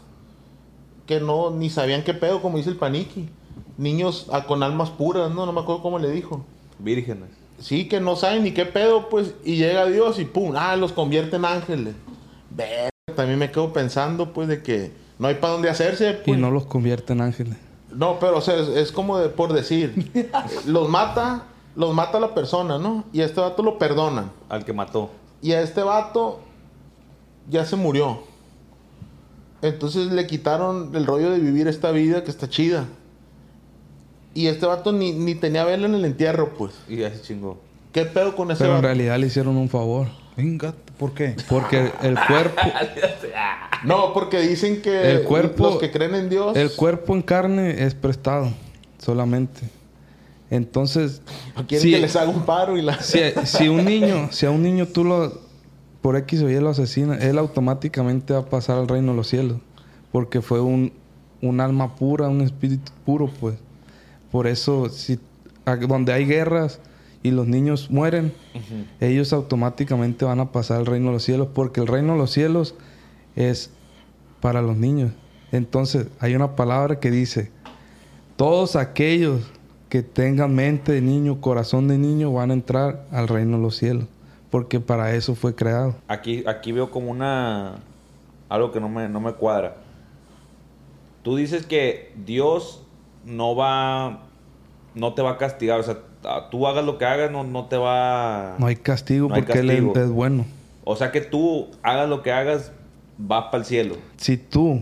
que no ni sabían qué pedo, como dice el paniqui. Niños ah, con almas puras, no, no me acuerdo cómo le dijo. Vírgenes. Sí, que no saben ni qué pedo, pues, y llega Dios y pum, ah, los convierte en ángeles. Ver, también me quedo pensando, pues, de que no hay para dónde hacerse, Y pues. no los convierte en ángeles. No, pero, o sea, es, es como de- por decir, los mata, los mata la persona, ¿no? Y a este vato lo perdonan. Al que mató. Y a este vato ya se murió. Entonces le quitaron el rollo de vivir esta vida que está chida. Y este vato ni, ni tenía vela en el entierro, pues. Y ya se chingó. ¿Qué pedo con ese Pero en realidad le hicieron un favor. Venga, ¿por qué? Porque el cuerpo, No, porque dicen que El cuerpo- los que creen en Dios. el cuerpo en carne es prestado solamente. Entonces, quieren si, que les haga un paro y la. si, si un niño, si a un niño tú lo por X o Y lo asesinas, él automáticamente va a pasar al reino de los cielos. Porque fue un, un alma pura, un espíritu puro, pues. Por eso, si donde hay guerras y los niños mueren, ellos automáticamente van a pasar al reino de los cielos, porque el reino de los cielos es para los niños. Entonces, hay una palabra que dice, todos aquellos que tengan mente de niño, corazón de niño, van a entrar al reino de los cielos, porque para eso fue creado. Aquí, aquí veo como una... Algo que no me, no me cuadra. Tú dices que Dios no va... No te va a castigar. O sea, tú hagas lo que hagas, no, no te va... No hay castigo No hay porque Él castigo. es- es bueno. O sea que tú hagas lo que hagas, vas para el cielo. Si tú,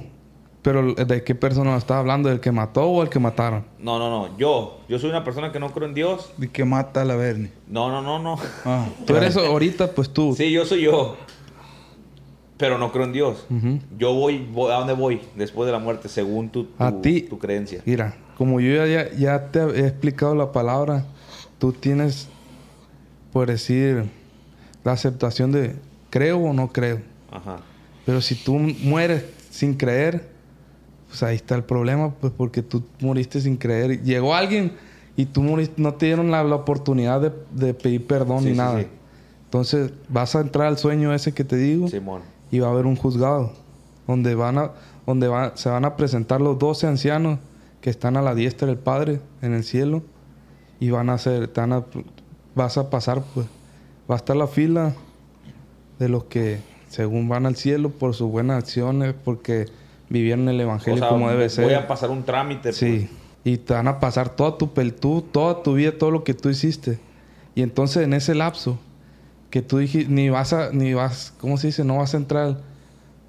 pero ¿de qué persona estás hablando? ¿Del que mató o el que mataron? No, no, no. Yo, yo soy una persona que no creo en Dios. ¿Y que mata a la Bernie? No, no, no, no. Ah, Tú eres ahorita, pues tú. Sí, yo soy yo. Pero no creo en Dios. Yo voy, voy- ¿a dónde voy? Después de la muerte, según tu, tu, A ti. tu creencia. Mira, como yo ya, ya, te he explicado la palabra, tú tienes, por decir, la aceptación de creo o no creo. Ajá. Pero si tú mueres sin creer, pues ahí está el problema, pues porque tú moriste sin creer. Llegó alguien y tú moriste, no te dieron la, la oportunidad de, de pedir perdón Sí, ni sí, nada. sí. Entonces vas a entrar al sueño ese que te digo Simón. y va a haber un juzgado donde van a donde va- se van a presentar los 12 ancianos que están a la diestra del Padre en el cielo y van a hacer te van a- vas a pasar pues va a estar la fila de los que según van al cielo por sus buenas acciones porque vivieron el O evangelio sea, como debe voy ser a pasar un trámite. Sí. Y te van a pasar toda tu pel tú, toda tu vida, todo lo que tú hiciste. Y entonces en ese lapso que tú dijiste, ni vas a, ni vas, ¿cómo se dice? No vas a entrar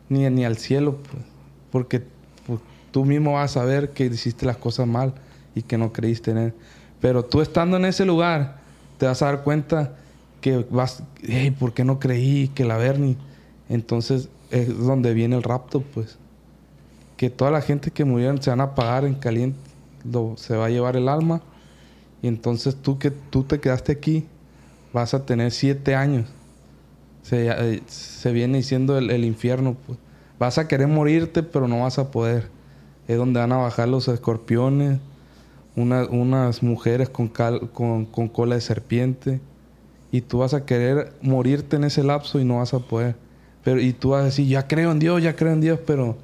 ni, ni al cielo, pues, porque pues, tú mismo vas a saber que hiciste las cosas mal y que no creíste en él. Pero tú estando en ese lugar, te vas a dar cuenta que vas, hey, ¿por qué no creí que la Bernie? Entonces es donde viene el rapto, pues que toda la gente que murieron se van a pagar en caliente, lo- se va a llevar el alma. Y entonces tú que tú te quedaste aquí, vas a tener siete años. Se, eh, viene diciendo el, el infierno. pues. Vas a querer morirte, pero no vas a poder. Es donde van a bajar los escorpiones, una- unas mujeres con, cal- con, con cola de serpiente. Y tú vas a querer morirte en ese lapso y no vas a poder. Pero, y tú vas a decir, ya creo en Dios, ya creo en Dios, pero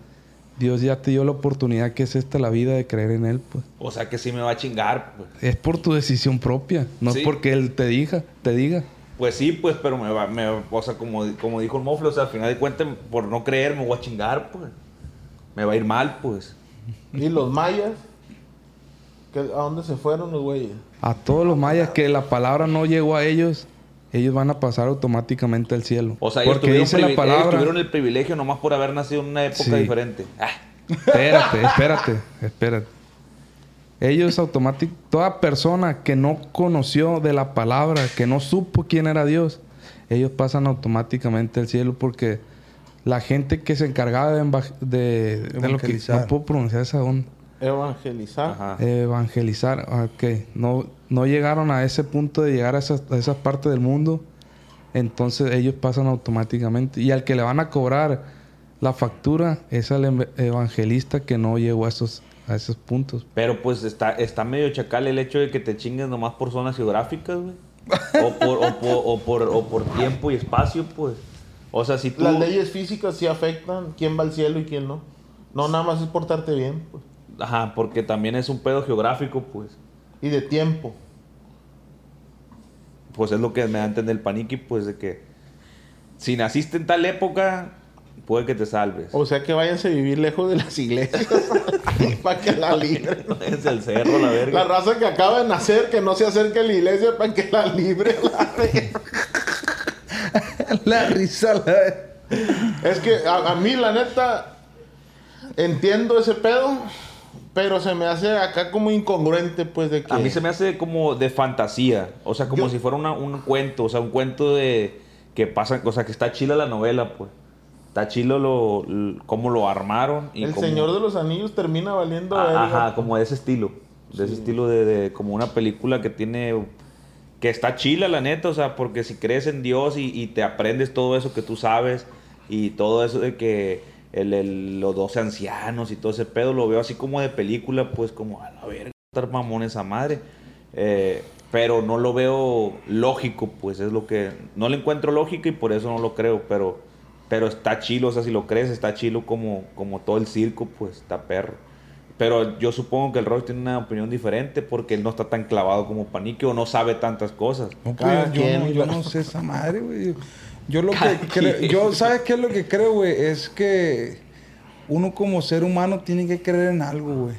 Dios ya te dio la oportunidad que es esta la vida de creer en Él, pues. O sea que sí me va a chingar, pues. Es por tu decisión propia, no Sí. es porque Él te diga, te diga. Pues sí, pues, pero me va, me, o sea, como, como dijo el mofle, o sea, al final de cuentas, por no creer, me voy a chingar, pues. Me va a ir mal, pues. ¿Y los mayas? ¿Qué- ¿A dónde se fueron los güeyes? A todos los mayas que la palabra no llegó a ellos, ellos van a pasar automáticamente al cielo. O sea, ellos porque tuvieron, dice la ellos palabra. tuvieron el privilegio nomás por haber nacido en una época Sí. diferente. Ah, Espérate, espérate, espérate. Ellos automáticamente, toda persona que no conoció de la palabra, que no supo quién era Dios, ellos pasan automáticamente al cielo porque la gente que se encargaba de, de, de lo que Evangelizar. no puedo pronunciar esa onda, Evangelizar. ajá. evangelizar, ok, no, no llegaron a ese punto de llegar a esas, a esas partes del mundo, entonces ellos pasan automáticamente y al que le van a cobrar la factura es al em- evangelista que no llegó a esos a esos puntos. Pero pues está, está medio chacal el hecho de que te chingues nomás por zonas geográficas, güey. O por, o, por, o, por, o por tiempo y espacio, pues. O sea, si tú... Las leyes físicas sí afectan quién va al cielo y quién no. No, nada más es portarte bien. Pues. Ajá, porque también es un pedo geográfico, pues. Y de tiempo. Pues es lo que me da a entender el paniqui, pues, de que... Si naciste en tal época, puede que te salves. O sea que váyanse a vivir lejos de las iglesias. para que la libren. Es el cerro, la verga. La raza que acaba de nacer, que no se acerque a la iglesia para que la libre. la verga. La risa, la... Es que a, a mí, la neta, entiendo ese pedo, pero se me hace acá como incongruente, pues, de que... A mí se me hace como de fantasía. O sea, como Yo- si fuera una- un cuento. O sea, un cuento de... Que pasa... O sea, que está chila la novela, pues. Está chilo lo... l- cómo lo armaron. Y El cómo- Señor de los Anillos termina valiendo Ah. Ajá, como de ese estilo. De ese estilo de, de- Como una película que tiene... Que está chila, la neta. O sea, porque si crees en Dios y, te aprendes todo eso que tú sabes... Y todo eso de que... El, el- los 12 ancianos y todo ese pedo lo veo así como de película, pues como a la verga, estar mamón esa madre. Eh, pero no lo veo lógico, pues es lo que. No le encuentro lógica y por eso no lo creo, pero. Pero está chilo, o sea, si lo crees, está chilo como, como todo el circo, pues está perro. Pero yo supongo que el Roy tiene una opinión diferente porque él no está tan clavado como Panique o no sabe tantas cosas. No, pues, yo, quien, no, yo no sé esa madre, güey. Yo lo Cada que creo, yo, ¿sabes qué es lo que creo, güey? Es que uno como ser humano tiene que creer en algo, güey.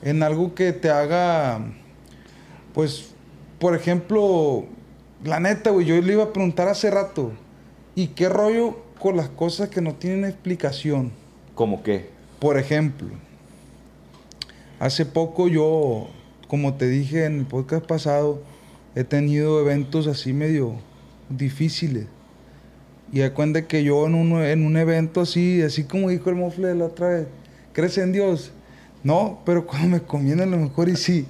En algo que te haga, pues, por ejemplo, la neta, güey, yo le iba a preguntar hace rato, ¿y qué rollo con las cosas que no tienen explicación? ¿Cómo qué? Por ejemplo, hace poco yo, como te dije en el podcast pasado, he tenido eventos así medio difíciles. Y cuenta que yo en un, en un evento así, así como dijo el mofle la otra vez, ¿crees en Dios? No, pero cuando me conviene a lo mejor y sí.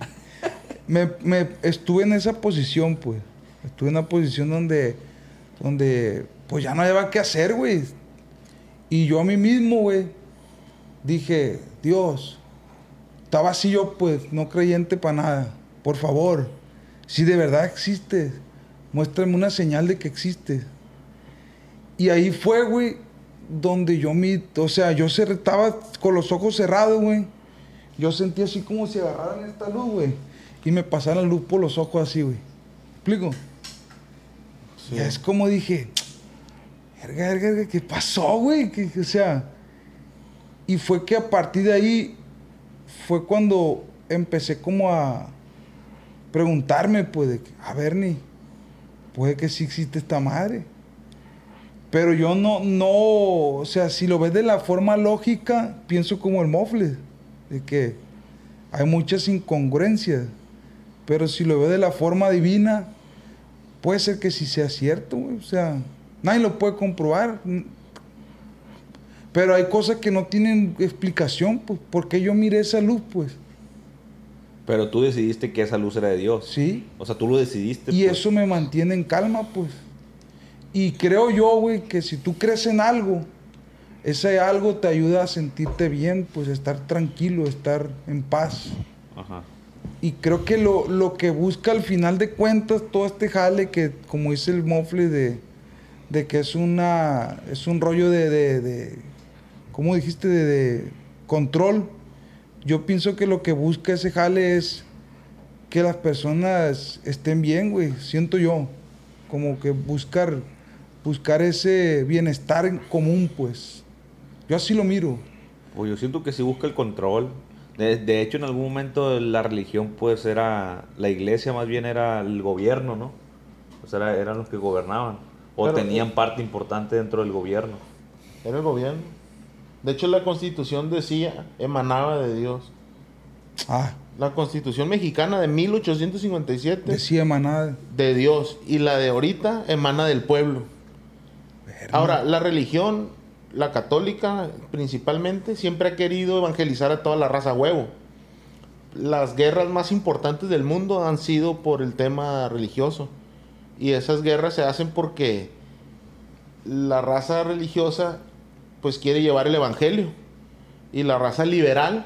Me, me- estuve en esa posición, pues. Estuve en una posición donde, donde, pues ya no había qué hacer, güey. Y yo a mí mismo, güey, dije, Dios, estaba así yo, pues, no creyente para nada. Por favor, si de verdad existes, muéstrame una señal de que existes. Y ahí fue, güey, donde yo mi, o sea, yo estaba con los ojos cerrados, güey. Yo sentí así como si agarraran esta luz, güey, y me pasaran luz por los ojos así, güey. ¿Me ¿Explico? Y es como dije, verga, verga, ¿qué pasó, güey? ¿Qué- qué- o sea, y fue que a partir de ahí fue cuando empecé como a preguntarme, pues, de a ver, ni, puede que sí existe esta madre. Pero yo no, no, o sea, si lo ves de la forma lógica, pienso como el mofle, de que hay muchas incongruencias. Pero si lo ves de la forma divina, puede ser que sí sea cierto. O sea, nadie lo puede comprobar. Pero hay cosas que no tienen explicación, pues, ¿por qué yo miré esa luz, pues? Pero tú decidiste que esa luz era de Dios. Sí. O sea, tú lo decidiste. Y pues. eso me mantiene en calma, pues. Y creo yo, güey, que si tú crees en algo, ese algo te ayuda a sentirte bien, pues, estar tranquilo, estar en paz. Ajá. y creo que lo, lo que busca al final de cuentas todo este jale que, como dice el Mofle, de, de que es una es un rollo de, de, de ¿cómo dijiste? De, de control. Yo pienso que lo que busca ese jale es que las personas estén bien, güey. Siento yo. Como que buscar, buscar ese bienestar en común, pues. Yo así lo miro. Pues yo siento que sí busca el control. De, de hecho, en algún momento la religión, pues era. La iglesia más bien era el gobierno, ¿no? O sea, era- eran los que gobernaban. O Pero, tenían eh, parte importante dentro del gobierno. Era el gobierno. De hecho, la constitución decía, emanaba de Dios. Ah, La constitución mexicana de 1857 decía manada. de Dios y la de ahorita emana del pueblo. Ahora, la religión, la católica principalmente, siempre ha querido evangelizar a toda la raza huevo. Las guerras más importantes del mundo han sido por el tema religioso. Y esas guerras se hacen porque la raza religiosa pues quiere llevar el evangelio. Y la raza liberal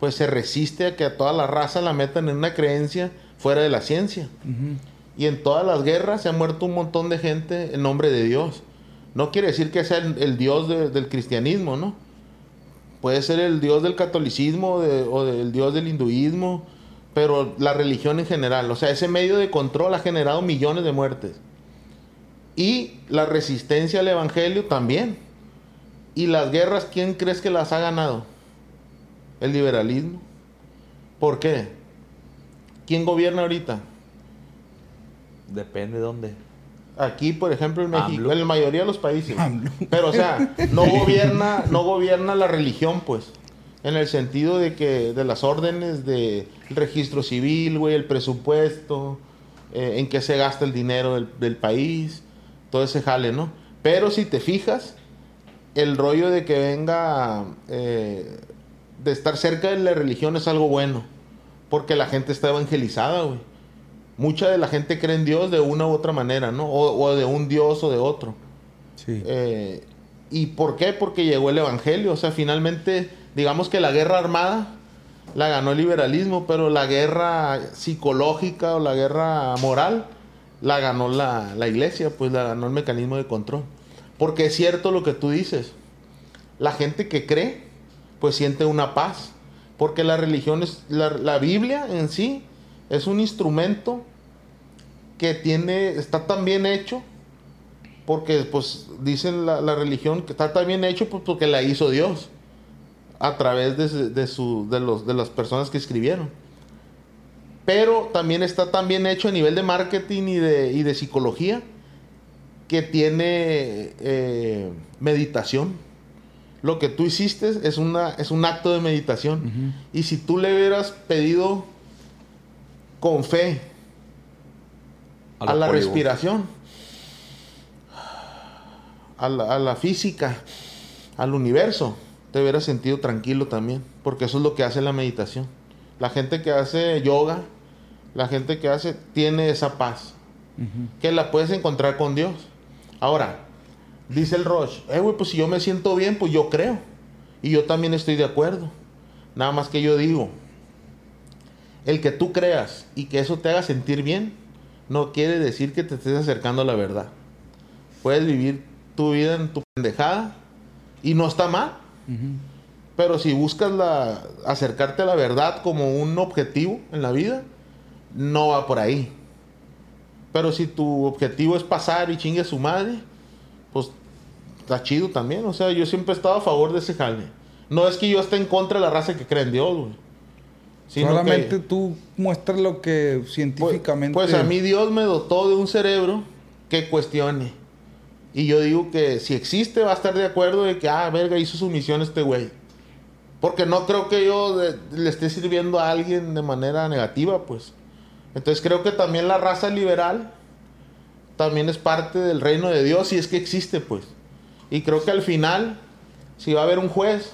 pues se resiste a que a toda la raza la metan en una creencia fuera de la ciencia. Y en todas las guerras se ha muerto un montón de gente en nombre de Dios. No quiere decir que sea el, el Dios de- del cristianismo, ¿no? Puede ser el Dios del catolicismo de- o del Dios del hinduismo, pero la religión en general. O sea, ese medio de control ha generado millones de muertes. Y la resistencia al evangelio también. Y las guerras, ¿quién crees que las ha ganado? El liberalismo. ¿Por qué? ¿Quién gobierna ahorita? Depende de dónde. Aquí, por ejemplo, en México, AMLO. en la mayoría de los países. Pero, o sea, no gobierna, no gobierna la religión, pues. En el sentido de que de las órdenes de el registro civil, güey, el presupuesto, eh, en qué se gasta el dinero del, del país, todo ese jale, ¿no? Pero si te fijas, el rollo de que venga eh, de estar cerca de la religión es algo bueno. Porque la gente está evangelizada, güey. Mucha de la gente cree en Dios de una u otra manera, ¿no? O, o de un Dios o de otro. Sí. Eh, ¿Y por qué? Porque llegó el Evangelio. O sea, finalmente, digamos que la guerra armada la ganó el liberalismo, pero la guerra psicológica o la guerra moral la ganó la, la iglesia, pues la ganó el mecanismo de control. Porque es cierto lo que tú dices. La gente que cree, pues siente una paz. Porque la religión es, la, Biblia en sí es un instrumento que tiene, está tan bien hecho porque pues dicen la, religión que está tan bien hecho pues, porque la hizo Dios a través de, de, de los, de las personas que escribieron. Pero también está tan bien hecho a nivel de marketing y de, y de psicología que tiene eh, meditación. Lo que tú hiciste es, una, es un acto de meditación. Y si tú le hubieras pedido con fe a la, respiración, a la, a la física, al universo, te hubieras sentido tranquilo también, porque eso es lo que hace la meditación. La gente que hace yoga, la gente que hace, tiene esa paz, que la puedes encontrar con Dios. Ahora, dice el Roche, eh, güey, pues si yo me siento bien, pues yo creo. Y yo también estoy de acuerdo. Nada más que yo digo, el que tú creas y que eso te haga sentir bien, no quiere decir que te estés acercando a la verdad. Puedes vivir tu vida en tu pendejada y no está mal. Pero si buscas la, acercarte a la verdad como un objetivo en la vida, no va por ahí. Pero si tu objetivo es pasar y chingue a su madre, pues está chido también. O sea, yo siempre he estado a favor de ese jale. No es que yo esté en contra de la raza que cree en Dios, güey. Sino Solamente que- tú muestras lo que pues, científicamente. pues a mí Dios me dotó de un cerebro que cuestione. Y yo digo que si existe va a estar de acuerdo de que, ah, verga, hizo su misión este güey. Porque no creo que yo de- le esté sirviendo a alguien de manera negativa, pues. Entonces creo que también la raza liberal también es parte del reino de Dios y es que existe, pues. Y creo que al final, si va a haber un juez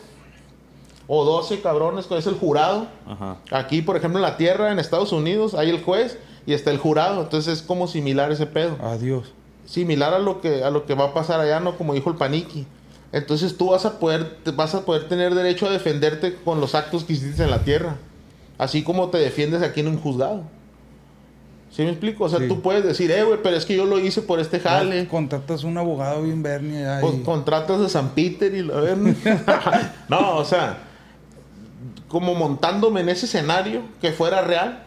o 12 cabrones, que es el jurado, Ajá. Aquí, por ejemplo, en la tierra, en Estados Unidos, hay el juez y está el jurado. Entonces es como similar ese pedo. Adiós. Similar a lo que, a lo que va a pasar allá, ¿no? Como dijo el Paniqui. Entonces tú vas a poder, vas a poder tener derecho a defenderte con los actos que hiciste en la tierra. Así como te defiendes aquí en un juzgado. ¿Sí me explico? O sea, Sí. tú puedes decir, eh, güey, pero es que yo lo hice por este jale. Contratas un abogado bien Bernie ahí. Pues contratas de San Peter y la ver. no, o sea, como montándome en ese escenario que fuera real,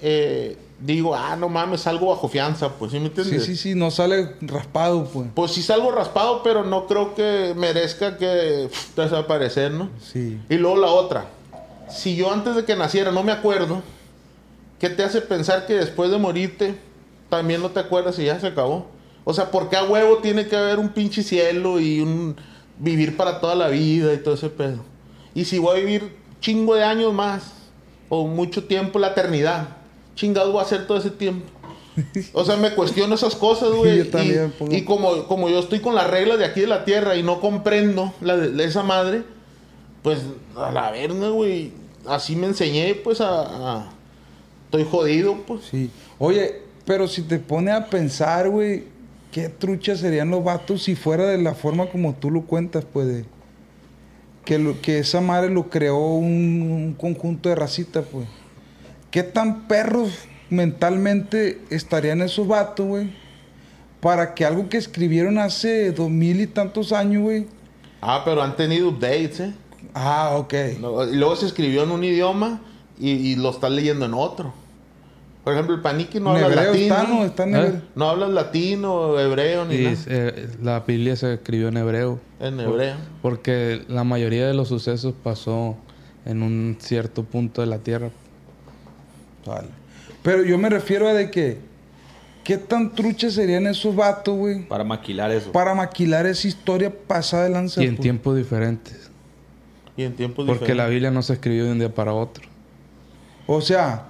eh, digo, ah, no mames, salgo bajo fianza, pues, ¿sí me sí, entiendes? sí, sí, no sale raspado, pues. Pues sí salgo raspado, pero no creo que merezca que pff, desaparecer, ¿no? Sí. Y luego la otra, si yo antes de que naciera no me acuerdo, ¿qué te hace pensar que después de morirte también no te acuerdas y ya se acabó? O sea, ¿por qué a huevo tiene que haber un pinche cielo y un vivir para toda la vida y todo ese pedo? Y si voy a vivir chingo de años más, o mucho tiempo, la eternidad, chingado voy a hacer todo ese tiempo. O sea, me cuestiono esas cosas, güey. Y pongo- y como, como yo estoy con las reglas de aquí de la tierra y no comprendo la de, de esa madre, pues a la verga, güey. Así me enseñé, pues a, a- Estoy jodido, pues. Sí. Oye, pero si te pone a pensar, güey, qué truchas serían los vatos si fuera de la forma como tú lo cuentas, pues, de- que, lo- que esa madre lo creó un, un conjunto de racitas, pues. ¿Qué tan perros mentalmente estarían esos vatos, güey? Para que algo que escribieron hace dos mil y tantos años, güey. Ah, pero han tenido updates, ¿eh? Ah, ok. No, y luego se escribió en un idioma y, y lo estás leyendo en otro. Por ejemplo, el paniqui no habla hebreo latino. está, ¿no? Está en ¿Eh? No hablas latino, hebreo ni Y nada. eh, la Biblia se escribió en hebreo. En hebreo. Porque la mayoría de los sucesos pasó en un cierto punto de la tierra. Vale. Pero yo me refiero a de que... ¿Qué tan truchas serían esos vatos, güey? Para maquilar eso. Para maquilar esa historia pasada de lanza. Y en pues? tiempos diferentes. Y en tiempos Porque la diferentes. Biblia no se escribió de un día para otro. O sea,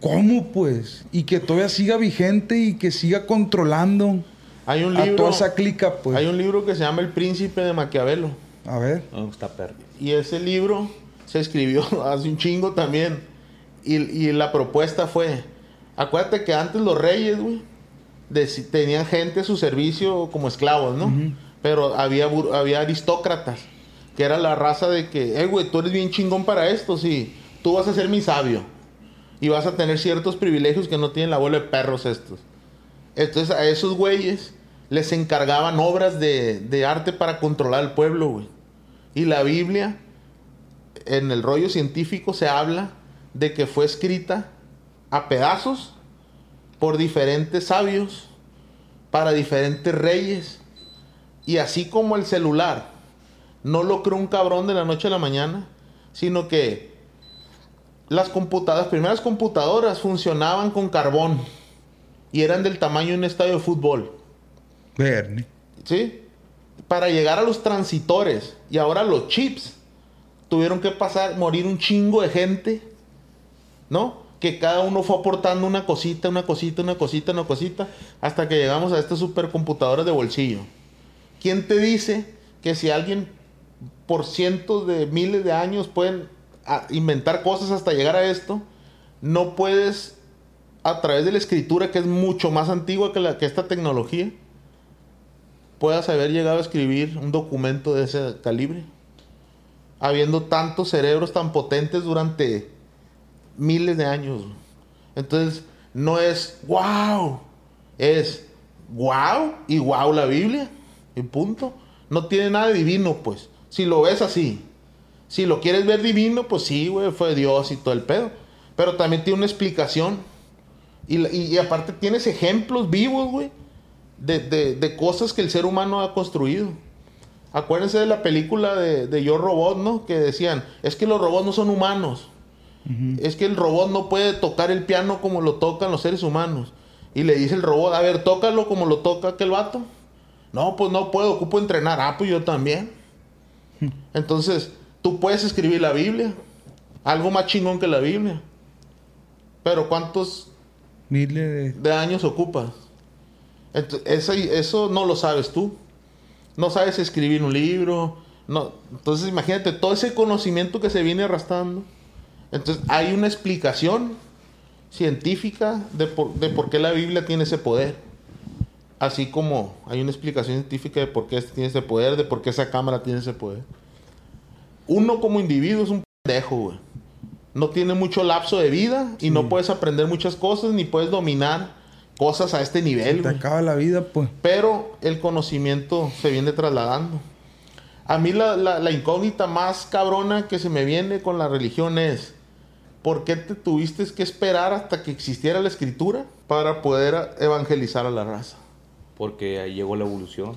¿cómo pues? Y que todavía siga vigente y que siga controlando Hay un a libro. toda esa clica, pues. Hay un libro que se llama El Príncipe de Maquiavelo. A ver. No, está perro. Y ese libro se escribió hace un chingo también. Y, y la propuesta fue, acuérdate que antes los reyes, güey, tenían gente a su servicio como esclavos, ¿no? Pero había, había aristócratas, que era la raza de que, eh, güey, tú eres bien chingón para esto, sí, tú vas a ser mi sabio. Y vas a tener ciertos privilegios que no tienen la abuela de perros estos. Entonces a esos güeyes les encargaban obras de, de arte para controlar al pueblo, güey. Y la Biblia, en el rollo científico, se habla de que fue escrita a pedazos por diferentes sabios para diferentes reyes. Y así como el celular no lo creó un cabrón de la noche a la mañana, sino que las computadoras, las primeras computadoras funcionaban con carbón y eran del tamaño de un estadio de fútbol. Bernie. ¿Sí? Para llegar a los transitores y ahora los chips, tuvieron que pasar, morir un chingo de gente, ¿no? Que cada uno fue aportando una cosita, una cosita, una cosita, una cosita, hasta que llegamos a estas supercomputadoras de bolsillo. ¿Quién te dice que si alguien por cientos de miles de años pueden ah, inventar cosas hasta llegar a esto, no puedes a través de la escritura que es mucho más antigua que, la, que esta tecnología, puedas haber llegado a escribir un documento de ese calibre? Habiendo tantos cerebros tan potentes durante miles de años. Entonces, no es wow, es wow y wow la Biblia. Y punto. No tiene nada divino, pues. Si lo ves así. Si lo quieres ver divino, pues sí, güey, fue Dios y todo el pedo. Pero también tiene una explicación. Y, y aparte tienes ejemplos vivos, güey, de, de- de cosas que el ser humano ha construido. Acuérdense de la película de, de Yo Robot, ¿no? Que decían, es que los robots no son humanos. Es que el robot no puede tocar el piano como lo tocan los seres humanos. Y le dice el robot, a ver, tócalo como lo toca aquel vato. No, pues no puedo, ocupo entrenar. Ah, pues yo también. Entonces, tú puedes escribir la Biblia. Algo más chingón que la Biblia. Pero ¿cuántos Miles de... de años ocupas? Eso, eso no lo sabes tú. No sabes escribir un libro. No. Entonces imagínate todo ese conocimiento que se viene arrastrando. Entonces hay una explicación científica de por, de por qué la Biblia tiene ese poder. Así como hay una explicación científica de por qué este tiene ese poder, de por qué esa cámara tiene ese poder. Uno como individuo es un pendejo, güey. no tiene mucho lapso de vida y no puedes aprender muchas cosas ni puedes dominar cosas a este nivel. Te güey. acaba la vida, pues. Pero el conocimiento se viene trasladando. A mí la, la- la incógnita más cabrona que se me viene con la religión es, ¿por qué te tuviste que esperar hasta que existiera la escritura para poder evangelizar a la raza? Porque ahí llegó la evolución.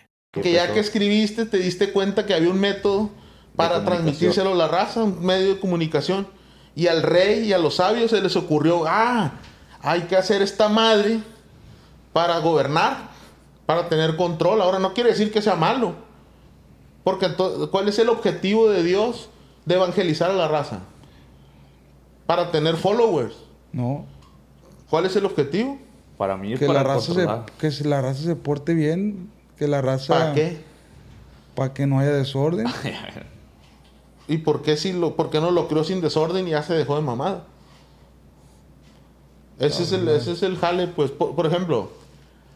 Que ya que escribiste te diste cuenta que había un método para transmitírselo a la raza, un medio de comunicación. Y al rey y a los sabios se les ocurrió, ah, hay que hacer esta madre para gobernar, para tener control. Ahora no quiere decir que sea malo. Porque ¿cuál es el objetivo de Dios de evangelizar a la raza? Para tener followers. No. ¿Cuál es el objetivo? Para mí es Que para la, raza se, que la raza se porte bien. Que la raza. ¿Para qué? Para que no haya desorden. ¿Y por qué, si lo, por qué no lo creó sin desorden y ya se dejó de mamada? Ese, es, el, ese es el jale, pues. Por, por ejemplo,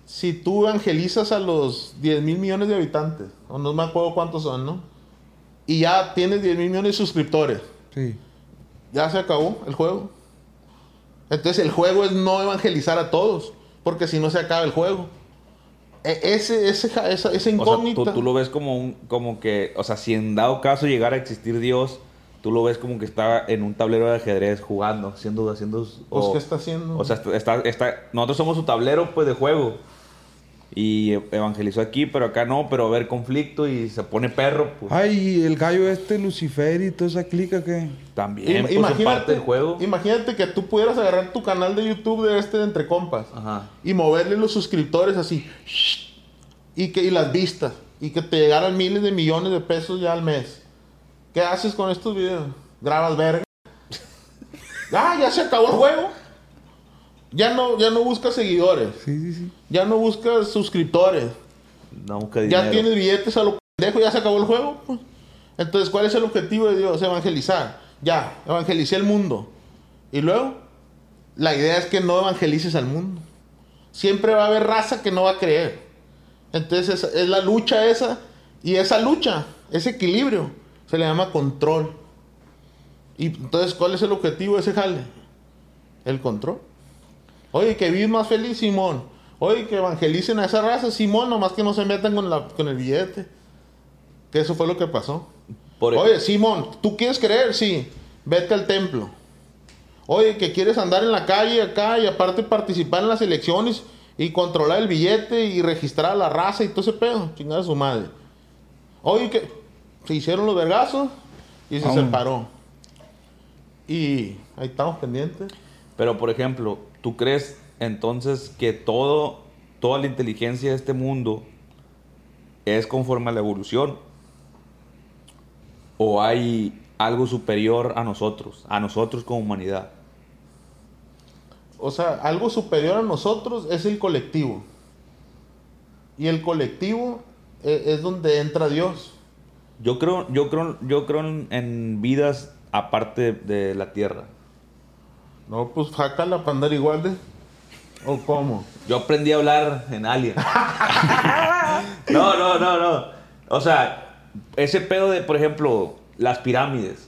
si tú evangelizas a los 10 mil millones de habitantes, o no me acuerdo cuántos son, ¿no? Y ya tienes 10 mil millones de suscriptores, Sí. ya se acabó el juego. Entonces el juego es no evangelizar a todos, porque si no se acaba el juego. E- ese, ese, esa, esa O sea, incógnita. tú, tú lo ves como un, como que, o sea, si en dado caso llegara a existir Dios, tú lo ves como que está en un tablero de ajedrez jugando, haciendo, haciendo. Pues, o- ¿qué está haciendo? O sea, está, está, está- nosotros somos su tablero, pues, de juego. Y evangelizó aquí, pero acá no, pero haber conflicto y se pone perro, pues. Ay, el gallo este, Lucifer y toda esa clica que. También, Im- pues, es parte del juego. imagínate que tú pudieras agarrar tu canal de YouTube de este de Entre Compas Ajá. y moverle los suscriptores así y que y las vistas y que te llegaran miles de millones de pesos ya al mes. ¿Qué haces con estos videos? Grabas verga. ah, ya se acabó el juego. Ya no, ya no buscas seguidores. Sí, sí, sí. Ya no buscas suscriptores. No busca Ya tienes billetes a lo pendejo, ya se acabó el juego. pues. Entonces, ¿cuál es el objetivo de Dios? Evangelizar. Ya, evangelicé el mundo. Y luego, la idea es que no evangelices al mundo. Siempre va a haber raza que no va a creer. Entonces, es, es la lucha esa. Y esa lucha, ese equilibrio, se le llama control. Y entonces, ¿cuál es el objetivo de ese jale? El control. Oye, que vives más feliz, Simón. Oye, que evangelicen a esa raza, Simón, nomás que no se metan con, la, con el billete. Que eso fue lo que pasó. Por- Oye, Simón, ¿tú quieres creer? Sí. Vete al templo. Oye, que quieres andar en la calle acá y aparte participar en las elecciones y controlar el billete y registrar a la raza y todo ese pedo. Chingada su madre. Oye, que se hicieron los vergazos y se separó. Y ahí estamos pendientes. Pero, por ejemplo, ¿tú crees entonces que todo, toda la inteligencia de este mundo es conforme a la evolución? ¿O hay algo superior a nosotros, a nosotros como humanidad? O sea, algo superior a nosotros es el colectivo. Y el colectivo e- es, donde entra Dios. Yo creo, yo creo, yo creo en, en vidas aparte de la Tierra. No, pues jácala para andar igual de. ¿O cómo? Yo aprendí a hablar en Alien. no, no, no, no. O sea, ese pedo de, por ejemplo, las pirámides.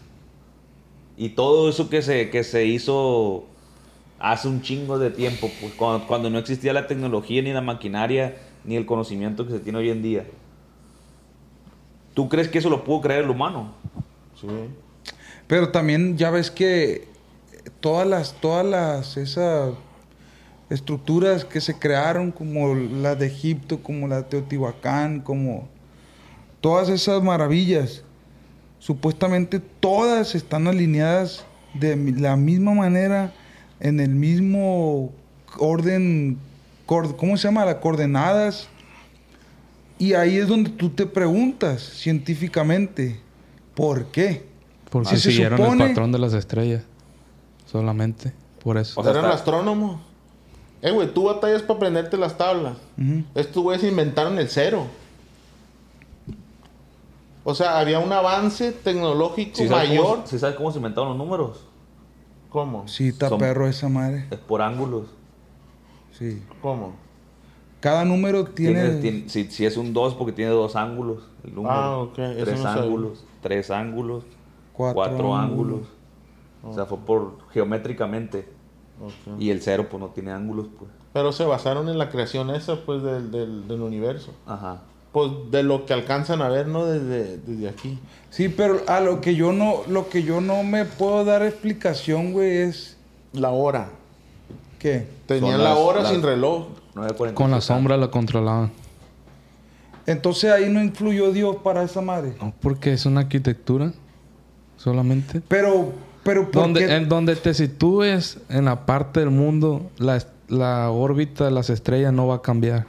Y todo eso que se, que se hizo hace un chingo de tiempo, pues cuando, cuando no existía la tecnología, ni la maquinaria, ni el conocimiento que se tiene hoy en día. ¿Tú crees que eso lo pudo creer el humano? Sí. Pero también ya ves que todas las, todas las, esas estructuras que se crearon, como las de Egipto, como la de Teotihuacán, como todas esas maravillas, supuestamente todas están alineadas de la misma manera, en el mismo orden, ¿cómo se llama? Las coordenadas. Y ahí es donde tú te preguntas científicamente, ¿por qué? Porque Si se siguieron supone- el patrón de las estrellas. Solamente. Por eso. O sea, Eran astrónomos. Eh, güey, tú batallas para aprenderte las tablas. Estos güeyes inventaron el cero. O sea, había un avance tecnológico ¿Sí sabes, mayor. cómo, sí sabes cómo se inventaron los números? ¿Cómo? Sí, está Son- perro esa madre. Es por ángulos. Sí. ¿Cómo? Cada número tiene... Tiene- tiene- si, si es un 2 porque tiene dos ángulos. El número. Ah, ok, eso Tres no ángulos. Tres ángulos. Cuatro Cuatro, ángulos. ángulos. O sea, fue por geométricamente. Y el cero, pues no tiene ángulos, pues. Pero se basaron en la creación esa, pues, del, del, del universo. Ajá. Pues de lo que alcanzan a ver, ¿no? Desde, desde aquí. Sí, pero a lo que yo no, lo que yo no me puedo dar explicación, güey, es La hora. que Tenían la hora las- sin reloj. 9.45. Con la sombra lo controlaban. entonces ahí no influyó Dios para esa madre. No, porque es una arquitectura. Solamente. Pero, pero ¿por Donde, qué? en donde te sitúes en la parte del mundo, la, órbita de las estrellas no va a cambiar.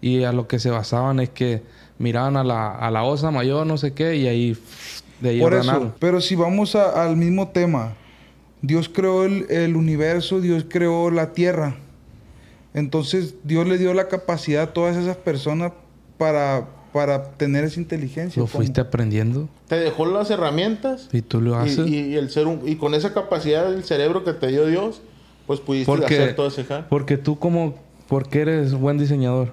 Y a lo que se basaban es que miraban a la, a la osa mayor, no sé qué, y ahí de ahí Por eso, pero si vamos a- al mismo tema, Dios creó el, el universo, Dios creó la tierra. Entonces Dios le dio la capacidad a todas esas personas para, para tener esa inteligencia. Lo ¿cómo? fuiste aprendiendo Te dejó las herramientas. y tú lo haces. y- y el ser hum- y con esa capacidad del cerebro que te dio Dios, pues pudiste porque, hacer todo ese hack. porque tú como... Porque eres buen diseñador.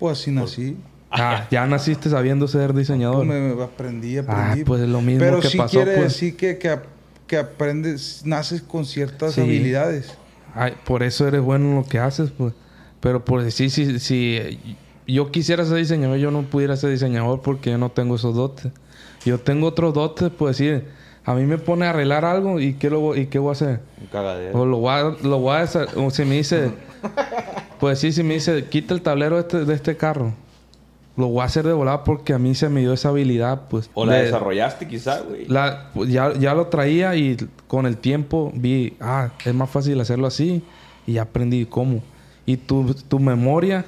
Pues así nací. Ah, ya naciste sabiendo ser diseñador. Me, me aprendí, Ah, aprendí. pues es lo mismo Pero que sí pasó, quiere pues. decir que, que, que aprendes, naces con ciertas Sí. habilidades. Ay, por eso eres bueno en lo que haces, pues. Pero por decir, si, si eh, yo quisiera ser diseñador, yo no pudiera ser diseñador porque yo no tengo esos dotes. Yo tengo otros dotes, pues decir, a mí me pone a arreglar algo y ¿qué, lo, y qué voy a hacer? Un cagadero. O lo voy a, lo voy a desa- o si me dice, pues sí, si me dice, quita el tablero de este, de este carro. Lo voy a hacer de volada porque a mí se me dio esa habilidad, pues. O la de- desarrollaste quizá, güey. la, pues, ya, ya lo traía y con el tiempo vi, ah, es más fácil hacerlo así y ya aprendí cómo. Y tu, tu memoria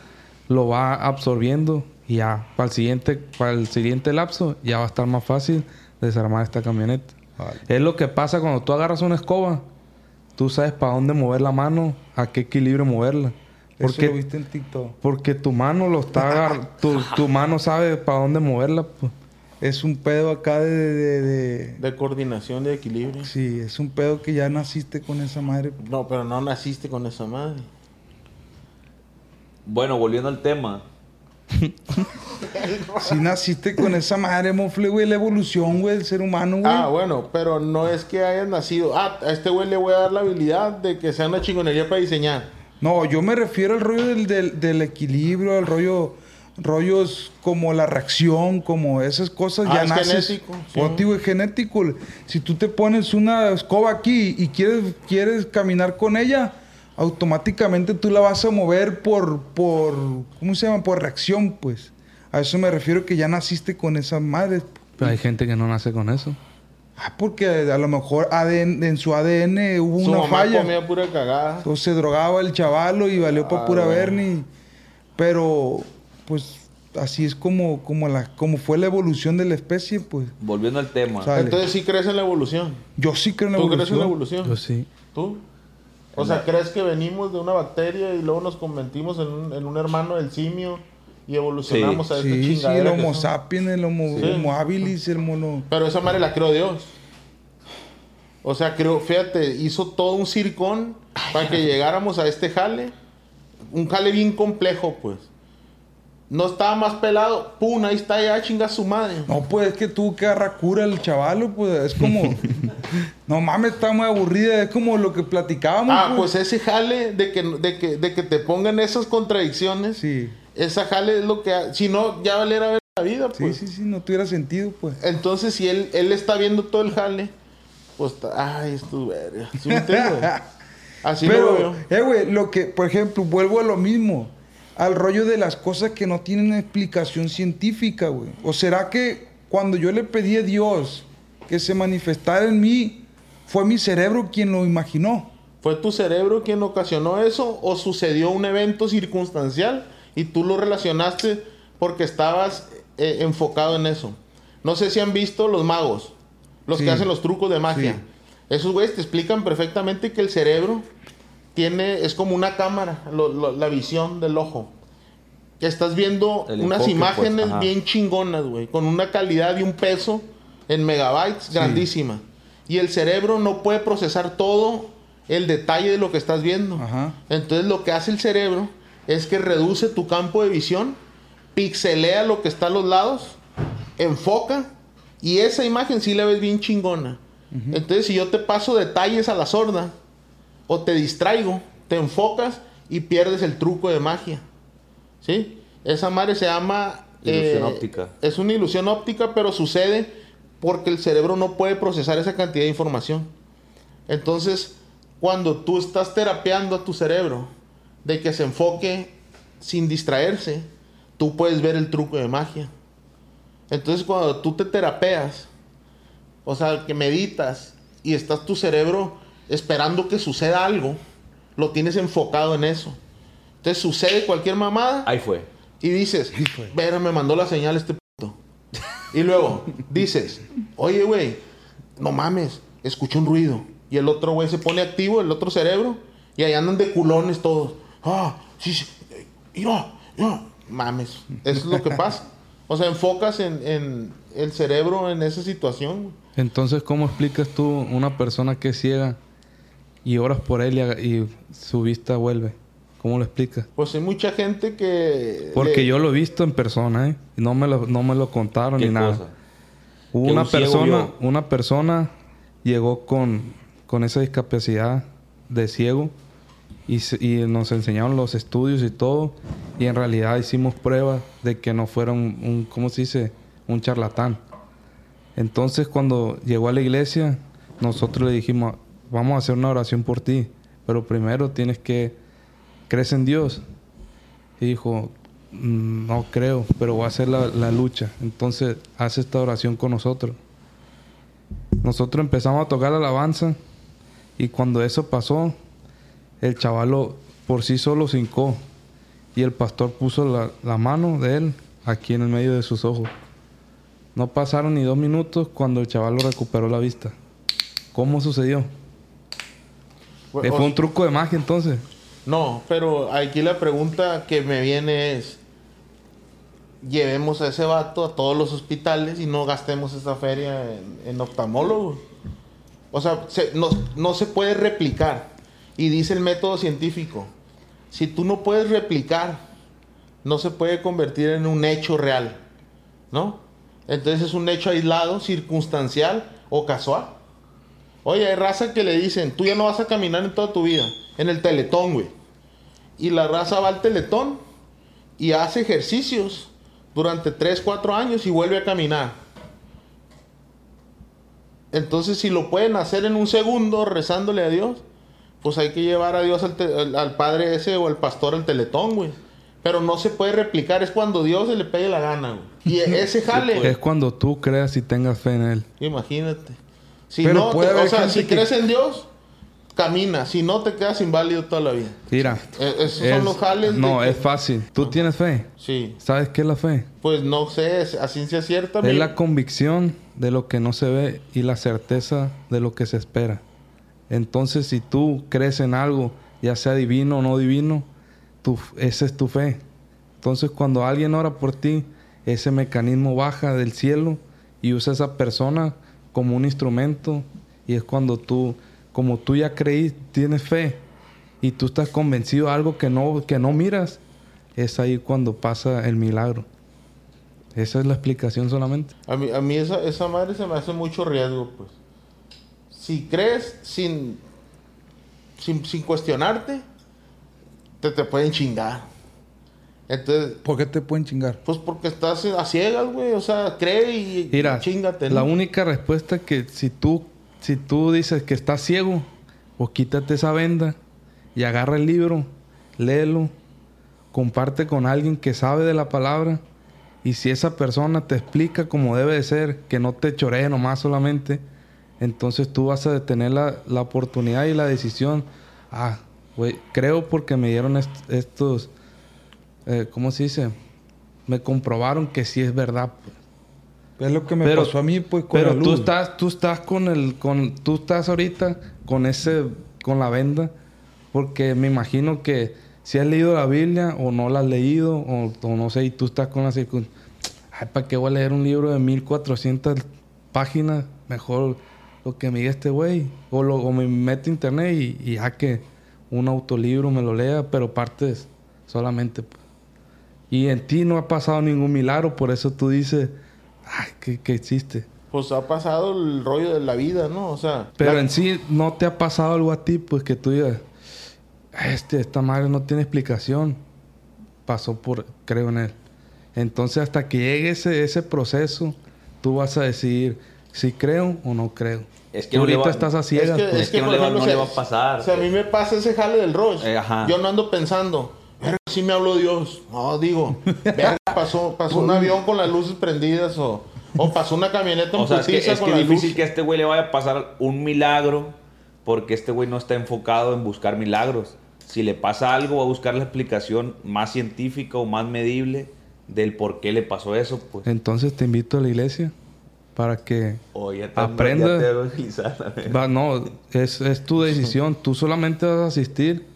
lo va absorbiendo y ya para el siguiente, para el siguiente lapso ya va a estar más fácil desarmar esta camioneta. Es lo que pasa cuando tú agarras una escoba, tú sabes para dónde mover la mano, a qué equilibrio moverla. Eso Porque, lo viste en TikTok. porque tu mano lo está tu, tu mano sabe para dónde moverla. pues. Es un pedo acá de, de- de- De coordinación, de equilibrio. Sí, es un pedo que ya naciste con esa madre. No, pero no naciste con esa madre. Bueno, volviendo al tema. Si naciste con esa madre, mofle, güey, la evolución, güey, del ser humano, güey. Ah, bueno, pero no es que hayas nacido. Ah, a este güey le voy a dar la habilidad de que sea una chingonería para diseñar. No, yo me refiero al rollo del, del- del equilibrio, al rollo, rollos como la reacción, como esas cosas Ah, ya es naces. genético, sí. Es genético. Si tú te pones una escoba aquí y quieres, quieres caminar con ella, automáticamente tú la vas a mover por, por, ¿cómo se llama? Por reacción, pues. A eso me refiero que ya naciste con esa madre. Pero hay gente que no nace con eso. Ah, porque a lo mejor ADN, en su ADN hubo Su una mamá falla. comía pura cagada. O se drogaba el chavalo y valió para Ah, pura bueno. Bernie. Pero, pues, así es como, como, la, como fue la evolución de la especie, pues. Volviendo al tema. Sale. Entonces sí crees en la evolución. Yo sí creo en la ¿Tú crees en la evolución. evolución? Yo sí. ¿Tú? O sea, ¿crees que venimos de una bacteria y luego nos convertimos en un, en un hermano del simio y evolucionamos Sí. a esta Sí, sí, el Homo sapiens, el Homo, Sí. homo habilis, el mono. Pero esa madre la creó Dios. O sea, creo, fíjate, hizo todo un circón para que llegáramos a este jale. Un jale bien complejo, pues. No estaba más pelado. Pum, ahí está ya, chinga su madre. No, pues es que que agarrar cura el chavalo, pues es como. no mames, está muy aburrida. Es como lo que platicábamos. Ah, pues ese jale de que, de que, de que te pongan esas contradicciones. Sí. Esa jale es lo que... Si no, ya valiera ver la vida, Sí, pues. sí, sí, no tuviera sentido, pues. Entonces, si él, él está viendo todo el jale, pues... está- Ay, esto verga. ¿Sí? Así lo Pero, veo. eh, güey, lo que, por ejemplo, vuelvo a lo mismo. Al rollo de las cosas que no tienen explicación científica, güey. ¿O será que cuando yo le pedí a Dios que se manifestara en mí, fue mi cerebro quien lo imaginó? ¿Fue tu cerebro quien ocasionó eso o sucedió un evento circunstancial y tú lo relacionaste porque estabas eh, enfocado en eso? No sé si han visto los magos, los Sí. que hacen los trucos de magia. Sí. Esos güeyes te explican perfectamente que el cerebro tiene, es como una cámara, lo- lo- la visión del ojo. Que estás viendo El unas enfoque, pues, imágenes bien chingonas, güey, con una calidad y un peso en megabytes grandísima. Y el cerebro no puede procesar todo el detalle de lo que estás viendo. Ajá. Entonces lo que hace el cerebro es que reduce tu campo de visión, pixelea lo que está a los lados, enfoca y esa imagen sí la ves bien chingona. Entonces si yo te paso detalles a la sorda o te distraigo, te enfocas y pierdes el truco de magia. ¿Sí? Esa madre se llama... eh, Ilusión óptica. Es una ilusión óptica, pero sucede porque el cerebro no puede procesar esa cantidad de información. Entonces, cuando tú estás terapeando a tu cerebro de que se enfoque sin distraerse, tú puedes ver el truco de magia. Entonces, cuando tú te terapeas, o sea, que meditas y estás tu cerebro esperando que suceda algo, lo tienes enfocado en eso. Entonces, sucede cualquier mamada Ahí fue. y dices, verga, me mandó la señal este puto. Y luego dices, oye, güey, no mames, escuché un ruido. Y el otro güey se pone activo, el otro cerebro, y ahí andan de culones todos. Ah, sí, sí, eh, mira, mira. Mames, eso es lo que pasa. O sea, enfocas en, en el cerebro en esa situación. Entonces, ¿cómo explicas tú una persona que es ciega y oras por él y, su vista vuelve? ¿Cómo lo explicas? Pues hay mucha gente que... Porque le- yo lo he visto en persona, ¿eh? Y no me lo, no me lo contaron ¿Qué ni nada. Hubo una un persona, una persona llegó con, con esa discapacidad de ciego y, y nos enseñaron los estudios y todo. Y en realidad hicimos pruebas de que no fuera un, un ¿cómo se dice? Un charlatán. Entonces cuando llegó a la iglesia, nosotros le dijimos, vamos a hacer una oración por ti, pero primero tienes que, ¿crees en Dios? Y dijo, "Mm, no creo, pero voy a hacer la, la lucha. Entonces, hace esta oración con nosotros. Nosotros empezamos a tocar la alabanza y cuando eso pasó, el chavalo por sí solo se hincó y el pastor puso la, la mano de él aquí en el medio de sus ojos. No pasaron ni dos minutos cuando el chavalo recuperó la vista. ¿Cómo sucedió? ¿Fue un truco de magia entonces? No, pero aquí la pregunta que me viene es, llevemos a ese vato a todos los hospitales y no gastemos esa feria en, en oftalmólogos. O sea, se- no, no se puede replicar. Y dice el método científico, si tú no puedes replicar, no se puede convertir en un hecho real. ¿No? Entonces es un hecho aislado, circunstancial o casual. Oye, hay raza que le dicen, tú ya no vas a caminar en toda tu vida, en el teletón, güey. Y la raza va al teletón y hace ejercicios durante 3, 4 años y vuelve a caminar. Entonces, si lo pueden hacer en un segundo rezándole a Dios, pues hay que llevar a Dios al, te- al- padre ese o al pastor al teletón, güey. Pero no se puede replicar, es cuando Dios se le pegue la gana, güey. Y ese jale, Es cuando tú creas y tengas fe en él. Imagínate. Si Pero no, puede te- o sea, si que- crees en Dios, camina. Si no, te quedas inválido toda la vida. Mira. Eh, esos es- son los jales. de No, es fácil. ¿Tú tienes fe? Sí. ¿Sabes qué es la fe? Pues no sé, es- a ciencia cierta. Es mi- la convicción de lo que no se ve y la certeza de lo que se espera. Entonces, si tú crees en algo, ya sea divino o no divino, tu, esa es tu fe. Entonces, cuando alguien ora por ti, ese mecanismo baja del cielo y usa a esa persona como un instrumento Y es cuando tú, como tú ya creí, tienes fe y tú estás convencido de algo que no, que no miras, es ahí cuando pasa el milagro. Esa es la explicación solamente. A mí, a mí esa, esa madre se me hace mucho riesgo, pues. Si crees sin, sin, sin cuestionarte, te, te pueden chingar. Entonces, ¿Por qué te pueden chingar? pues porque estás a ciegas, güey. O sea, cree y Mira, chingate. la única respuesta es que si tú, si tú dices que estás ciego, pues quítate esa venda y agarra el libro, léelo, comparte con alguien que sabe de la palabra y si esa persona te explica como debe de ser, que no te choree nomás solamente, entonces tú vas a tener la, la oportunidad y la decisión. Ah, güey, creo porque me dieron est- estos, eh, ¿cómo se dice? Me comprobaron que sí es verdad. Es lo que me Pero- pasó a mí, pues, con Pero la tú estás, tú estás con el, con, tú estás ahorita con ese, con la venda, porque me imagino que si has leído la Biblia o no la has leído o, o no sé y tú estás con la circun, ay, ¿para qué voy a leer un libro de 1400 páginas? Mejor lo que me diga este güey o, lo, o me meto a internet y, y ya que un autolibro me lo lea, pero partes solamente. pues. Y en ti no ha pasado ningún milagro, por eso tú dices, ay, que, que existe. Pues ha pasado el rollo de la vida, ¿no? O sea, Pero la- en sí no te ha pasado algo a ti, pues que tú digas, este, esta madre no tiene explicación. Pasó por, creo en él. Entonces hasta que llegue ese, ese proceso, tú vas a decidir si creo o no creo. Es que no ahorita va- estás a es ciegas, que, pues. es que, no le va- no le a pasar, Si a pues. mí me pasa ese jale del Roche, Eh, ajá. yo no ando pensando, verga, sí me habló Dios. No, digo, verga, pasó, pasó un avión con las luces prendidas o, o pasó una camioneta en O sea, es que es con que las difícil luces. que a este güey le vaya a pasar un milagro porque este güey no está enfocado en buscar milagros. Si le pasa algo, va a buscar la explicación más científica o más medible del por qué le pasó eso, pues. Entonces te invito a la iglesia para que O ya te Aprenda. ya te evangelizar, la verdad. Va, no, es, es tu decisión. Tú solamente vas a asistir,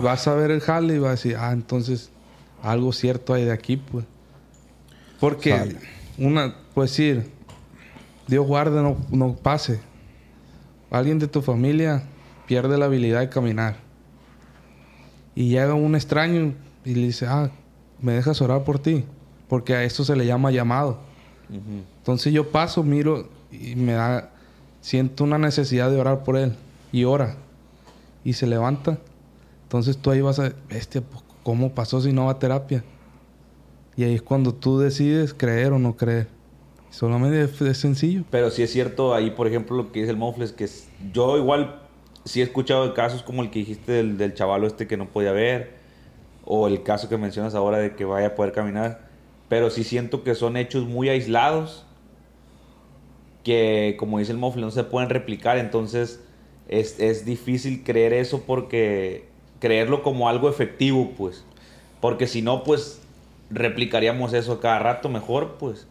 vas a ver el jale y vas a decir, ah, entonces algo cierto hay de aquí, pues. Porque Sale. una, pues decir, Dios guarde, no, no pase. Alguien de tu familia pierde la habilidad de caminar. Y llega un extraño y le dice, ah, ¿me dejas orar por ti? Porque a eso se le llama llamado. Entonces yo paso, miro y me da, siento una necesidad de orar por él y ora y se levanta. Entonces tú ahí vas a, este, ¿cómo pasó si no va a terapia? Y ahí es cuando tú decides creer o no creer. Solamente es, es sencillo. Pero sí es cierto ahí, por ejemplo, lo que dice el Mofles, que es- yo igual sí he escuchado casos como el que dijiste del, del chavalo este que no podía ver, o el caso que mencionas ahora de que vaya a poder caminar, pero sí siento que son hechos muy aislados, que como dice el Mofles, no se pueden replicar, entonces es, es difícil creer eso porque creerlo como algo efectivo, pues, porque si no, pues replicaríamos eso cada rato mejor, pues.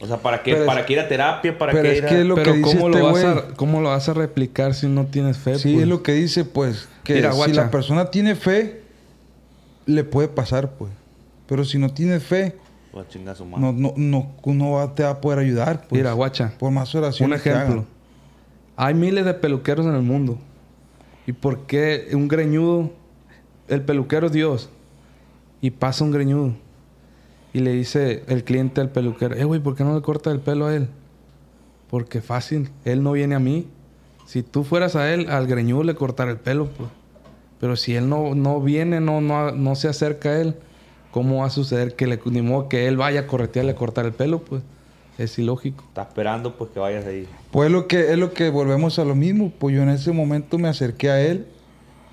O sea, ¿para qué, Pero es- ¿para qué ir a terapia? ¿Para pero qué es ir a- que lo Pero que dice ¿cómo, este lo vas a, ¿cómo lo vas a replicar si no tienes fe? Sí, pues? es lo que dice, pues, que Mira, si la persona tiene fe, le puede pasar, pues. Pero si no tiene fe, Pues, chinga su no, no, no, no va- te va a poder ayudar, pues. Mira, guacha. Por más Un oraciones que ejemplo. Hay miles de peluqueros en el mundo. ¿Y por qué un greñudo? El peluquero es Dios. Y pasa un greñudo. Y le dice el cliente al peluquero, eh, güey, ¿por qué no le cortas el pelo a él? Porque fácil, él no viene a mí. Si tú fueras a él, al greñudo le cortar el pelo, pues. Pero si él no, no viene, no, no, no se acerca a él, ¿cómo va a suceder que le, ni modo que él vaya a corretearle a cortar el pelo? Pues es ilógico. Está esperando pues que vayas ahí. Pues es lo que es lo que volvemos a lo mismo. Pues yo en ese momento me acerqué a él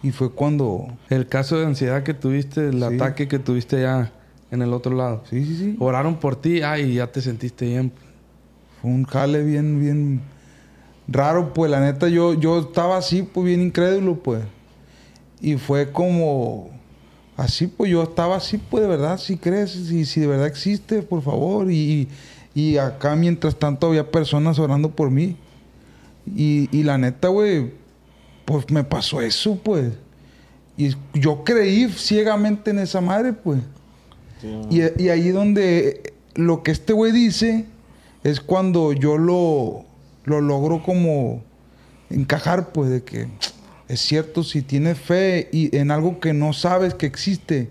y fue cuando. El caso de ansiedad que tuviste, el Sí. ataque que tuviste ya en el otro lado. Sí, sí, sí. Oraron por ti, ay, ya te sentiste bien. Fue un jale bien, bien raro, pues la neta yo, yo estaba así, pues bien incrédulo, pues. Y fue como así, pues yo estaba así, pues de verdad, si crees, si, si de verdad existe, por favor. Y, y acá mientras tanto había personas orando por mí. Y, y la neta, güey, pues me pasó eso, pues. Y yo creí ciegamente en esa madre, pues. Y, y ahí donde lo que este güey dice es cuando yo lo, lo logro como encajar, pues, de que es cierto, si tienes fe y en algo que no sabes que existe,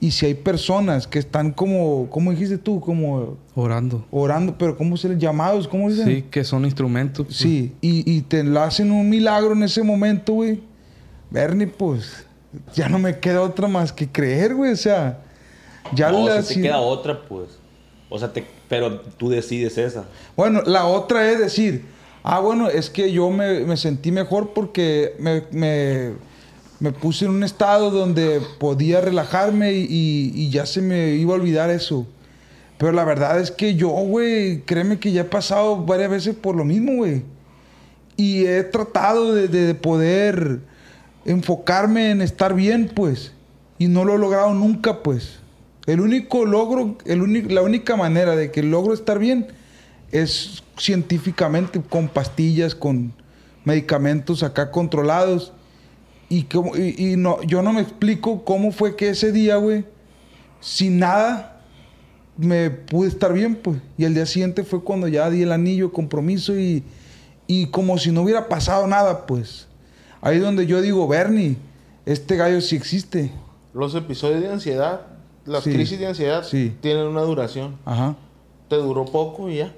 y si hay personas que están como, ¿cómo dijiste tú? Como Orando. orando, pero ¿cómo se les llamados? ¿Cómo dicen? Sí, que son instrumentos. pues. Sí, y, y te hacen un milagro en ese momento, güey. Bernie, pues, ya no me queda otra más que creer, güey. O sea, ya no, la- si te queda otra, pues. O sea, te, pero tú decides esa. Bueno, la otra es decir, ah, bueno, es que yo me, me sentí mejor porque me, me- me puse en un estado donde podía relajarme y, ya se me iba a olvidar eso. Pero la verdad es que yo, güey, créeme que ya he pasado varias veces por lo mismo, güey. Y he tratado de, de poder enfocarme en estar bien, pues. Y no lo he logrado nunca, pues. El único logro, el la única manera de que logro estar bien es científicamente con pastillas, con medicamentos acá controlados. Y, como- y, y no, yo no me explico cómo fue que ese día, güey, sin nada, me pude estar bien, pues. Y el día siguiente fue cuando ya di el anillo, compromiso y, y como si no hubiera pasado nada, pues. Ahí es donde yo digo, Bernie, este gallo sí existe. Los episodios de ansiedad, las Sí. crisis de ansiedad, Sí. tienen una duración. Ajá. Te duró poco y ya.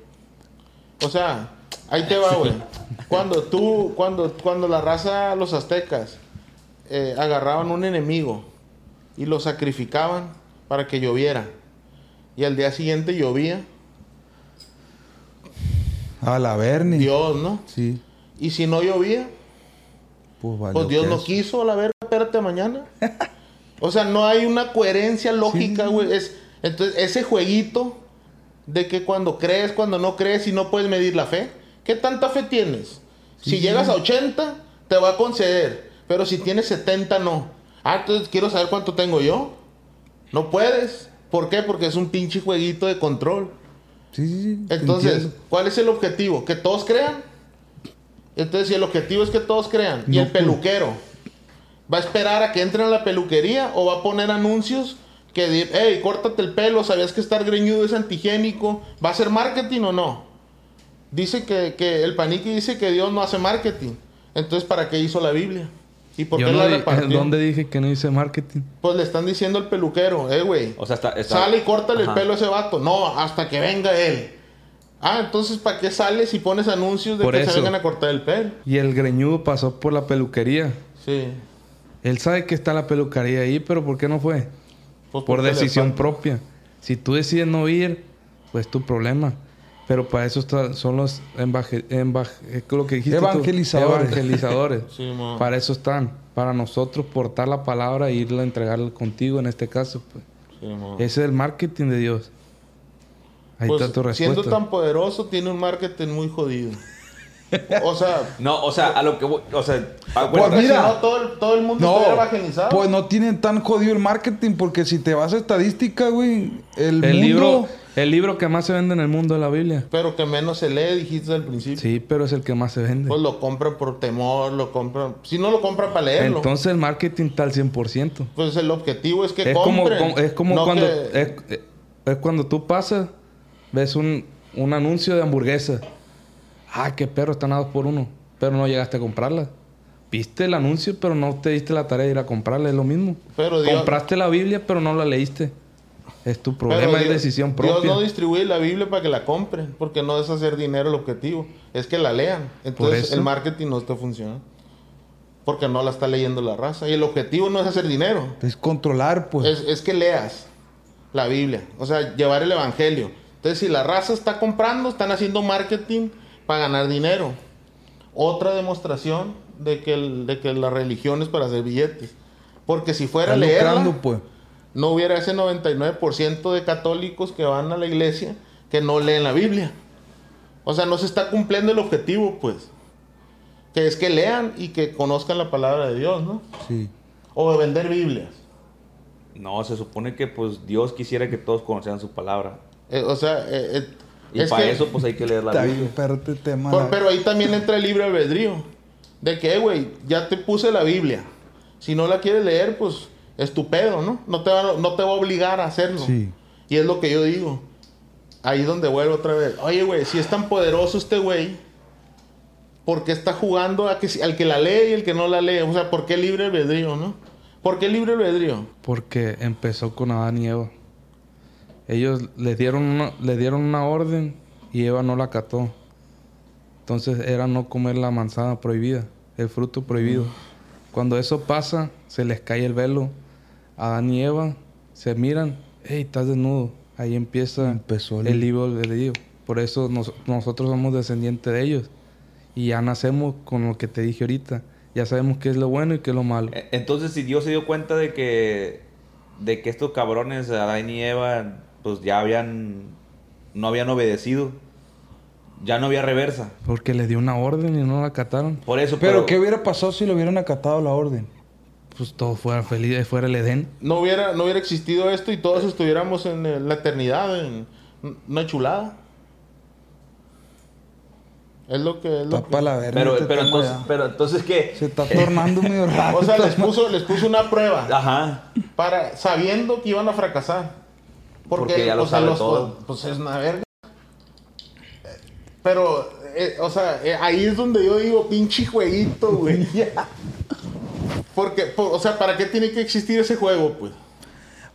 O sea, ahí te va, güey. Cuando tú, cuando, cuando la raza, los aztecas, eh, agarraban un enemigo y lo sacrificaban para que lloviera. Y al día siguiente llovía. A la Bernie. Dios, ¿no? Sí. Y si no llovía, Pues, valió pues Dios no quiso, a la verga, espérate mañana. O sea, no hay una coherencia lógica, güey. Es, entonces, ese jueguito de que cuando crees, cuando no crees y no puedes medir la fe. ¿Qué tanta fe tienes? Si llegas a 80, te va a conceder. Pero si tienes 70, no. Ah, entonces quiero saber cuánto tengo yo. No puedes. ¿Por qué? Porque es un pinche jueguito de control. Sí, sí, sí. Entonces, entiendo. ¿cuál es el objetivo? ¿Que todos crean? Entonces, si el objetivo es que todos crean, y el pues. peluquero va a esperar a que entren a la peluquería o va a poner anuncios que di- hey, córtate el pelo, sabías que estar greñudo es antigénico, ¿va a hacer marketing o no? Dice que, que el paniqui dice que Dios no hace marketing. Entonces, ¿para qué hizo la Biblia? ¿Y por Yo qué no la di- repartió? ¿En dónde dije que no hice marketing? Pues le están diciendo al peluquero, eh, güey. O sea, está. está- Sale y córtale Ajá. el pelo a ese vato. No, hasta que venga él. Ah, entonces, ¿para qué sales y pones anuncios de Por que se eso. vengan a cortar el pelo? Y el greñudo pasó por la peluquería. Sí. Él sabe que está la peluquería ahí, pero ¿por qué no fue? Pues Por porque le decisión falta. propia. Si tú decides no ir, pues tu problema. Pero para eso está- son los embaje- embaje- lo que dijiste tú, Evangelizadores. Sí, para eso están. Para nosotros portar la palabra e irla a entregarla contigo en este caso. Pues. Sí. Ese es el marketing de Dios. Ahí Pues, está tu respuesta. siendo tan poderoso, tiene un marketing muy jodido. O sea, No, o sea, a lo que voy. O sea, Pues mira. si no, todo el, todo el mundo No, estuviera evangelizado. pues no tienen tan jodido el marketing porque si te vas a estadística, güey, el, el, mundo... libro, el libro que más se vende en el mundo es la Biblia. Pero que menos se lee, dijiste al principio. Sí, pero es el que más se vende. Pues lo compran por temor, lo compran... Si no lo compran para leerlo. Entonces el marketing está al 100%. pues el objetivo es que es como, compren. como- es como no cuando que- es, es cuando tú pasas ves un, un anuncio de hamburguesa ah qué perro están a dos por uno pero no llegaste a comprarla viste el anuncio pero no te diste la tarea de ir a comprarla es lo mismo Pero Dios- compraste la Biblia pero no la leíste es tu problema es Dios- decisión Dios propia no distribuye la Biblia para que la compren, porque no es hacer dinero el objetivo, es que la lean. Entonces el marketing no está funcionando. Porque no la está leyendo la raza. Y el objetivo no es hacer dinero, Es controlar, pues. es, es que leas la Biblia, o sea, llevar el Evangelio. Entonces si la raza está comprando, están haciendo marketing para ganar dinero. Otra demostración de que, el- de que la religión es para hacer billetes. Porque si fuera leerla, pues. no hubiera ese 99% de católicos que van a la iglesia que no leen la Biblia. O sea, no se está cumpliendo el objetivo, pues. Que es que lean y que conozcan la palabra de Dios, ¿no? Sí. O de vender Biblias. no, se supone que pues Dios quisiera que todos conocieran su palabra. Eh, o sea, eh, eh, Y es para que- eso pues hay que leer la Biblia. tema. pero ahí también entra el libre albedrío. De que, güey, ya te puse la Biblia. Si no la quieres leer, pues es tu pedo, ¿no? No te va, no te va a obligar a hacerlo. Sí. Y es lo que yo digo. Ahí donde vuelvo otra vez. Oye, güey, si es tan poderoso este güey, ¿por qué está jugando a que, al que la lee y el que no la lee? O sea, ¿por qué libre albedrío, no? ¿Por qué libre albedrío? Porque empezó con Adán y Eva. Ellos le dieron una, le dieron una orden y Eva no la acató. Entonces era no comer la manzana prohibida, el fruto prohibido. Cuando eso pasa, se les cae el velo. Adán y Eva se miran, hey, estás desnudo. Ahí empieza Empezó el- el libro albedrío. Por eso nos- nosotros somos descendientes de ellos. Y ya nacemos con lo que te dije ahorita. Ya sabemos qué es lo bueno y qué es lo malo. E- Entonces, si Dios se dio cuenta de que, de que estos cabrones, Adán y Eva, pues ya habían, no habían obedecido, ya no había reversa. Porque les dio una orden y no la acataron. Por eso, Pero, ¿qué hubiera pasado si le hubieran acatado la orden? Pues todos fueran felices, fuera el Edén. No hubiera, no hubiera existido esto y todos estuviéramos en eh, la eternidad, en una chulada. Es lo que... Es lo que- Tapa la verga. pero, entonces, pero entonces, ¿qué? Se está tornando medio raro. O sea, les puso, les puso una prueba Ajá. para sabiendo que iban a fracasar. Porque, Porque ya lo o sea, sabe los- todo. Pues es una verga. Pero, eh, o sea, eh, ahí es donde yo digo, pinche jueguito, güey. ya. Porque, po- o sea, ¿para qué tiene que existir ese juego, pues?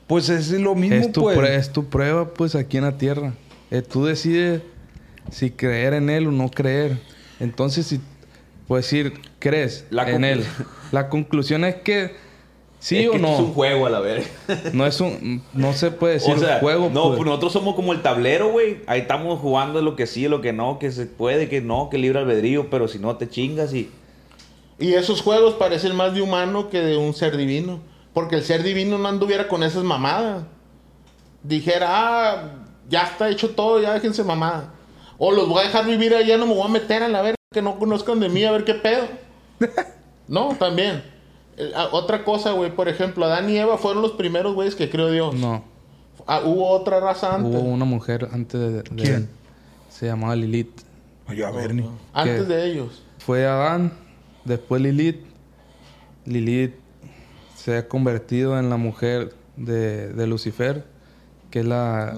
Pues es lo mismo, Es tu, pues. es tu prueba, pues, aquí en la tierra. Eh, tú decides si creer en Él o no creer. Entonces, si puedes decir, crees La en Él. La conclusión es que sí Es o que no. Es un juego a la verga. No es un... No se puede decir o sea, juego, no, pues. pues nosotros somos como el tablero, güey. Ahí estamos jugando lo que sí, lo que no, que se puede, que no, que libre albedrío, pero si no te chingas y... Y esos juegos parecen más de humano que de un ser divino. Porque el ser divino no anduviera con esas mamadas. Dijera, ah, ya está hecho todo, ya déjense mamada. O los voy a dejar vivir allá, no me voy a meter a la verga, que no conozcan de mí, a ver qué pedo. no, también. Eh, ah, otra cosa, güey, por ejemplo, Adán y Eva fueron los primeros güeyes que creó Dios. No. Ah, hubo otra raza antes. Hubo una mujer antes de... de- ¿Quién? Se llamaba Lilith. Oye, a ver, ni. Antes ¿Qué? de ellos. Fue Adán, después Lilith. Lilith se ha convertido en la mujer de, de Lucifer, que es la...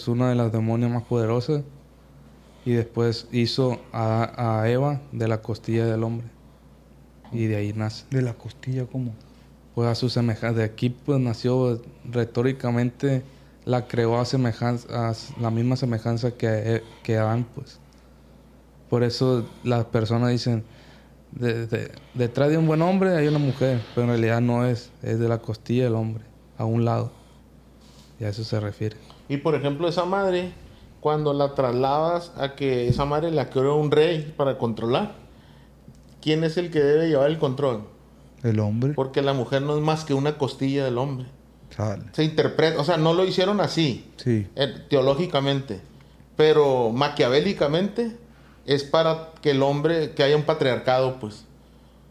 Es una de las demonios más poderosas. Y después hizo a, a Eva de la costilla del hombre. Y de ahí nace. De la costilla, ¿cómo? Pues a su semejanza. De aquí pues nació retóricamente, la creó a semejanza, a la misma semejanza que, que Adán, pues. Por eso las personas dicen, de- de- detrás de un buen hombre hay una mujer, pero en realidad no es, es de la costilla del hombre, a un lado. Y a eso se refiere. Y por ejemplo, esa madre, cuando la trasladas a que esa madre la creó un rey para controlar, ¿quién es el que debe llevar el control? El hombre. Porque la mujer no es más que una costilla del hombre. Sale. Se interpreta, o sea, no lo hicieron así, Sí. eh, teológicamente, pero maquiavélicamente es para que el hombre, que haya un patriarcado, pues,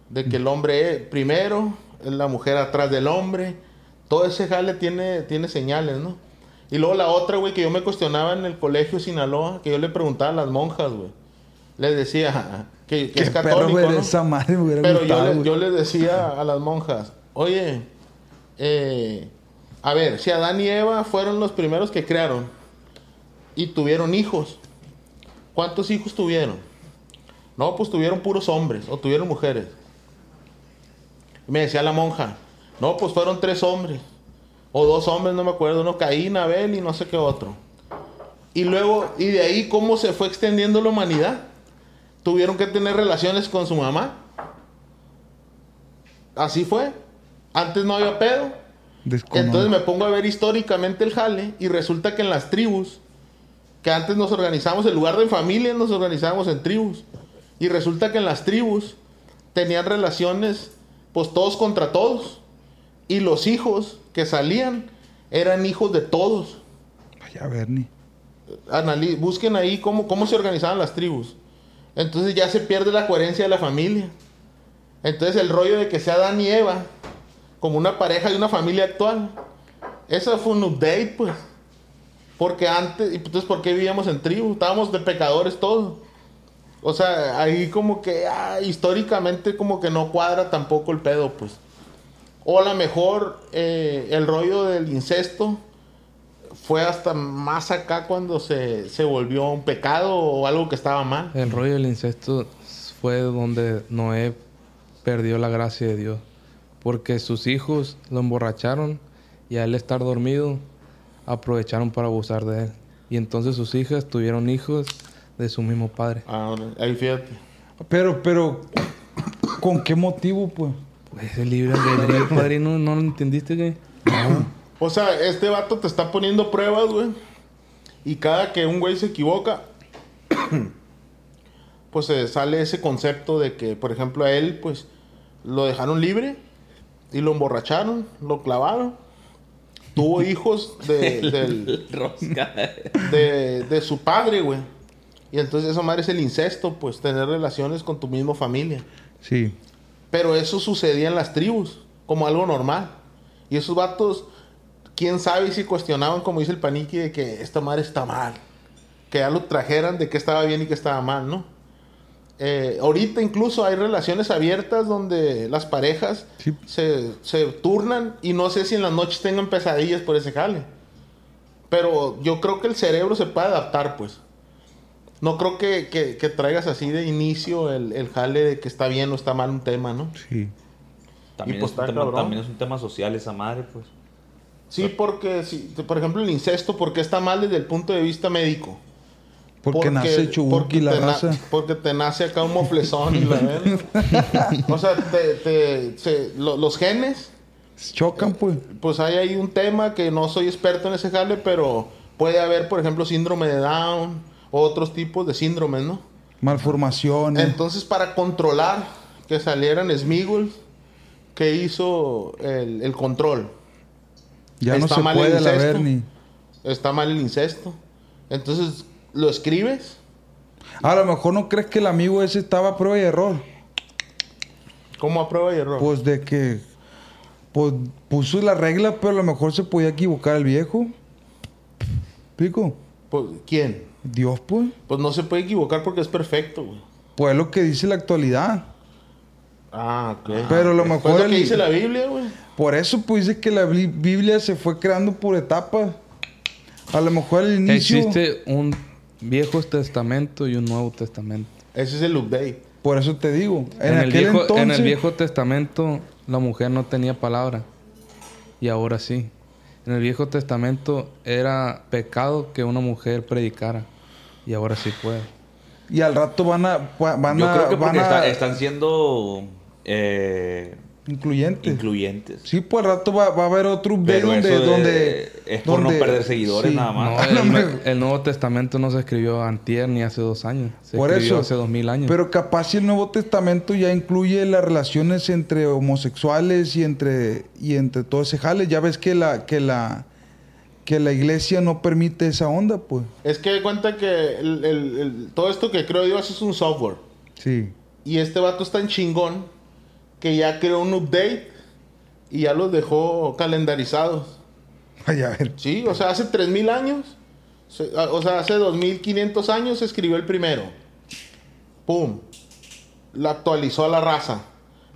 de que el hombre es primero, es la mujer atrás del hombre, todo ese jale tiene, tiene señales, ¿no? Y luego la otra, güey, que yo me cuestionaba en el colegio Sinaloa, que yo le preguntaba a las monjas, güey, les decía, que, que es católico, esa madre, me Pero yo, le- yo les decía a las monjas, oye, eh, a ver, si Adán y Eva fueron los primeros que crearon y tuvieron hijos, ¿cuántos hijos tuvieron? No, pues tuvieron puros hombres o tuvieron mujeres. Y me decía la monja, no, pues fueron tres hombres o dos hombres, no me acuerdo, uno Caín, Abel y no sé qué otro. Y luego, y de ahí, ¿cómo se fue extendiendo la humanidad? Tuvieron que tener relaciones con su mamá. Así fue. Antes no había pedo. Entonces me pongo a ver históricamente el jale y resulta que en las tribus, que antes nos organizamos, en lugar de familias, nos organizábamos en tribus. Y resulta que en las tribus tenían relaciones, pues todos contra todos. Y los hijos que salían eran hijos de todos. Vaya, Bernie. Anali- busquen ahí cómo, cómo se organizaban las tribus. Entonces ya se pierde la coherencia de la familia. Entonces el rollo de que sea Adán y Eva como una pareja de una familia actual. Eso fue un update, pues. Porque antes, y entonces, ¿por qué vivíamos en tribu? Estábamos de pecadores todos. O sea, ahí como que ah, históricamente como que no cuadra tampoco el pedo, pues. O a lo mejor eh, el rollo del incesto fue hasta más acá cuando se, se volvió un pecado o algo que estaba mal. El rollo del incesto fue donde Noé perdió la gracia de Dios. Porque sus hijos lo emborracharon y al estar dormido aprovecharon para abusar de él. Y entonces sus hijas tuvieron hijos de su mismo padre. Ahora, ahí fíjate. Pero, pero, ¿con qué motivo, pues? El libre albedrío, padrino, ¿no lo entendiste, güey? O sea, este vato te está poniendo pruebas, güey. Y cada que un güey se equivoca, pues se sale ese concepto de que, por ejemplo, a él, pues, lo dejaron libre y lo emborracharon, lo clavaron. Tuvo hijos de, del- de, de su padre, güey. Y entonces esa madre es el incesto, pues, tener relaciones con tu misma familia. Sí. Pero eso sucedía en las tribus, como algo normal. Y esos vatos, quién sabe si cuestionaban, como dice el paniqui, de que esta madre está mal. Que ya lo trajeran de que estaba bien y que estaba mal, ¿no? Eh, ahorita incluso hay relaciones abiertas donde las parejas Sí. se, se turnan y no sé si en las noches tengan pesadillas por ese jale. Pero yo creo que el cerebro se puede adaptar, pues. No creo que, que- que traigas así de inicio el, el jale de que está bien o está mal un tema, ¿no? Sí. También, pues es un tema, cabrón. también es un tema social esa madre, pues. Sí, porque, si, por ejemplo, el incesto, porque está mal desde el punto de vista médico? Porque, nace Chubuki la te na- raza. porque te nace acá un moflezón y la verga. O sea, te- te- se- lo- los genes, Chocan, pues. pues hay ahí un tema que no soy experto en ese jale, pero puede haber, por ejemplo, síndrome de Down, otros tipos de síndromes, ¿no? Malformaciones. Entonces, para controlar que salieran Smigul, ¿qué hizo el, el control? ya no está se mal el puede la incesto. Bernie. Está mal el incesto. Entonces, lo escribes. A lo mejor no crees que el amigo ese estaba a prueba y error. ¿Cómo a prueba y error? Pues de que pues, puso la regla, pero a lo mejor se podía equivocar el viejo. ¿Pico? Pues, ¿Quién? Dios, pues. Pues no se puede equivocar porque es perfecto, güey. Pues es lo que dice la actualidad. Ah, ok. Pero a lo Pues mejor lo que el- dice la Biblia, güey. Por eso, pues dice que la Bli- Biblia se fue creando por etapas. A lo mejor al inicio. Existe un Viejo Testamento y un Nuevo Testamento. Ese es el update. Por eso te digo. En, En, el viejo, entonces. en el Viejo Testamento la mujer no tenía palabra. Y ahora sí. En el Viejo Testamento era pecado que una mujer predicara. Y ahora sí puede. Y al rato van a. Van Yo a. creo que van a- está- están siendo eh, Incluyentes. incluyentes. Sí, pues al rato va, va a haber otro update Pero donde, eso de- donde. es por no donde- perder seguidores sí. nada más. No, el Nuevo Testamento no se escribió antier ni hace dos años. Se Por escribió eso. hace dos mil años. Pero capaz si el Nuevo Testamento ya incluye las relaciones entre homosexuales y entre y entre todo ese jale. Ya ves que la que la que la iglesia no permite esa onda, pues. Es que de cuenta que el- el- el- todo esto que creo Dios es un software. Sí. Y este vato es tan chingón que ya creó un update y ya los dejó calendarizados. Vaya a ver. Sí, o sea, hace 3000 años, o sea, hace 2500 años se escribió el primero. Pum. la actualizó a la raza.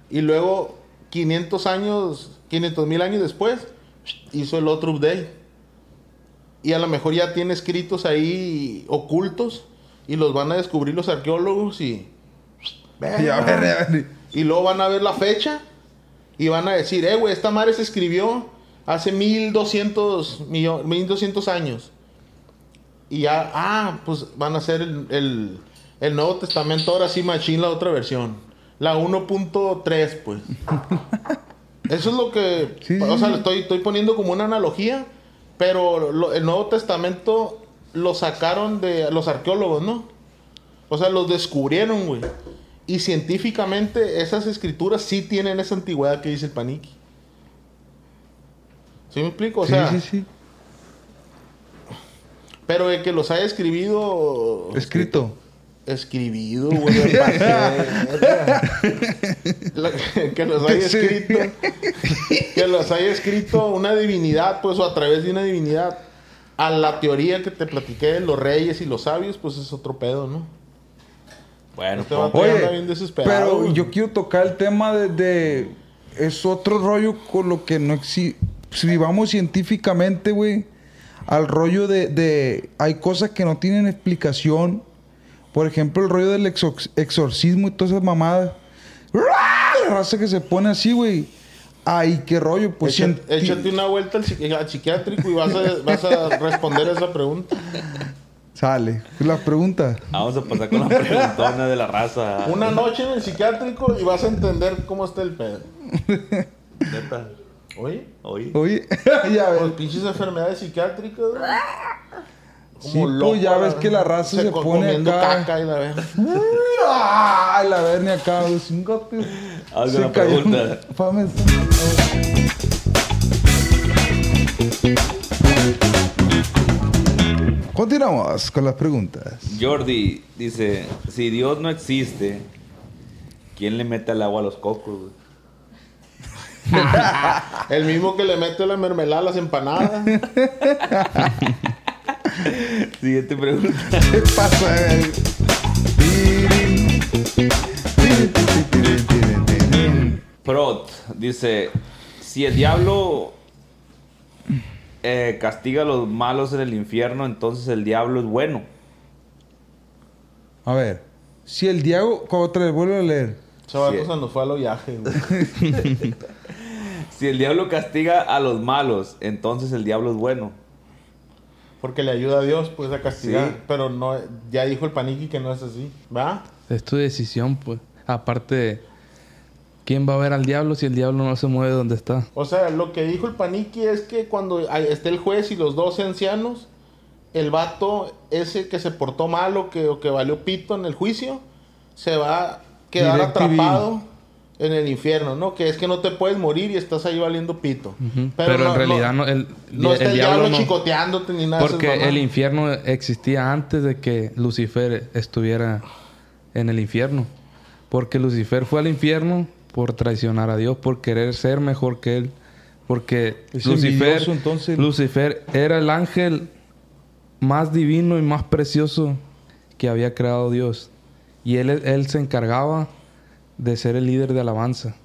Y luego, 500 años, 500 mil años después, hizo el otro update. Y a lo mejor ya tiene escritos ahí ocultos y los van a descubrir los arqueólogos y... Ya, ver, ya, ver. Y luego van a ver la fecha y van a decir, eh, güey, esta madre se escribió hace 1200, millo- 1200 años. Y ya, ah, pues van a hacer el, el- el Nuevo Testamento ahora sí, machín, la otra versión. La 1.3, pues. Eso es lo que, Sí, o sea, sí. le estoy, estoy poniendo como una analogía, pero lo- el Nuevo Testamento lo sacaron de los arqueólogos, ¿no? O sea, los descubrieron, güey. Y científicamente esas escrituras sí tienen esa antigüedad que dice el Paniqui. ¿Sí me explico? O Sí, sea, sí, sí. pero de que los haya escribido... Escrito. Escribido, güey. La- que los haya escrito. Que los haya escrito una divinidad, pues, o a través de una divinidad. A la teoría que te platiqué de los reyes y los sabios, pues es otro pedo, ¿no? Bueno, Este anda Oye, bien desesperado. pero güey. yo quiero tocar el tema de, de- Es otro rollo con lo que no existe... Si vamos científicamente, güey, al rollo de, de... Hay cosas que no tienen explicación. Por ejemplo, el rollo del exor- exorcismo y todas esas mamadas. La raza que se pone así, güey. Ay, qué rollo. Pues Echa- cienti- échate una vuelta al, psiqui- al psiquiátrico y vas a, vas a responder a esa pregunta. Sale. La pregunta. vamos a pasar con la preguntona de la raza. Una noche en el psiquiátrico y vas a entender cómo está el pedo. Neta. Oye, Oye. Oye, ya ves. pues pinches enfermedades psiquiátricas. Sí, pues, ya ves que la raza se pone acá. caca y la verdad. ¡Ay, la vernia acá! güey, cingate. Haz Se una cayó pregunta. Fame, Continuamos con las preguntas. Jordi dice: Si Dios no existe, ¿quién le mete el agua a los cocos, güey? El mismo que le mete la mermelada a las empanadas. Siguiente pregunta. ¿Qué pasa? eh? Prot dice: Si el diablo eh, castiga a los malos en el infierno, entonces el diablo es bueno. A ver, si el Diego, otra vez vuelvo a leer. Vato Sí. se nos fue al hoyaje, güey. Si el diablo castiga a los malos, entonces el diablo es bueno. Porque le ayuda a Dios, pues, a castigar. Sí. Pero no, ya dijo el paniqui que no es así. ¿Va? Es tu decisión, pues. Aparte, ¿quién va a ver al diablo si el diablo no se mueve donde está? O sea, lo que dijo el paniqui es que cuando esté el juez y los 12 ancianos, el vato ese que se portó mal o que, o que valió pito en el juicio, se va a quedar DirecTV. atrapado en el infierno, ¿no? Que es que no te puedes morir y estás ahí valiendo pito. Pero, en realidad no, el, no está el, el diablo, diablo no. chicoteándote ni nada. esas Porque el infierno existía antes de que Lucifer estuviera en el infierno. Porque Lucifer fue al infierno por traicionar a Dios, por querer ser mejor que él. Porque Es Lucifer, entonces. Lucifer era el ángel más divino y más precioso que había creado Dios. Y él, él se encargaba de ser el líder de alabanza.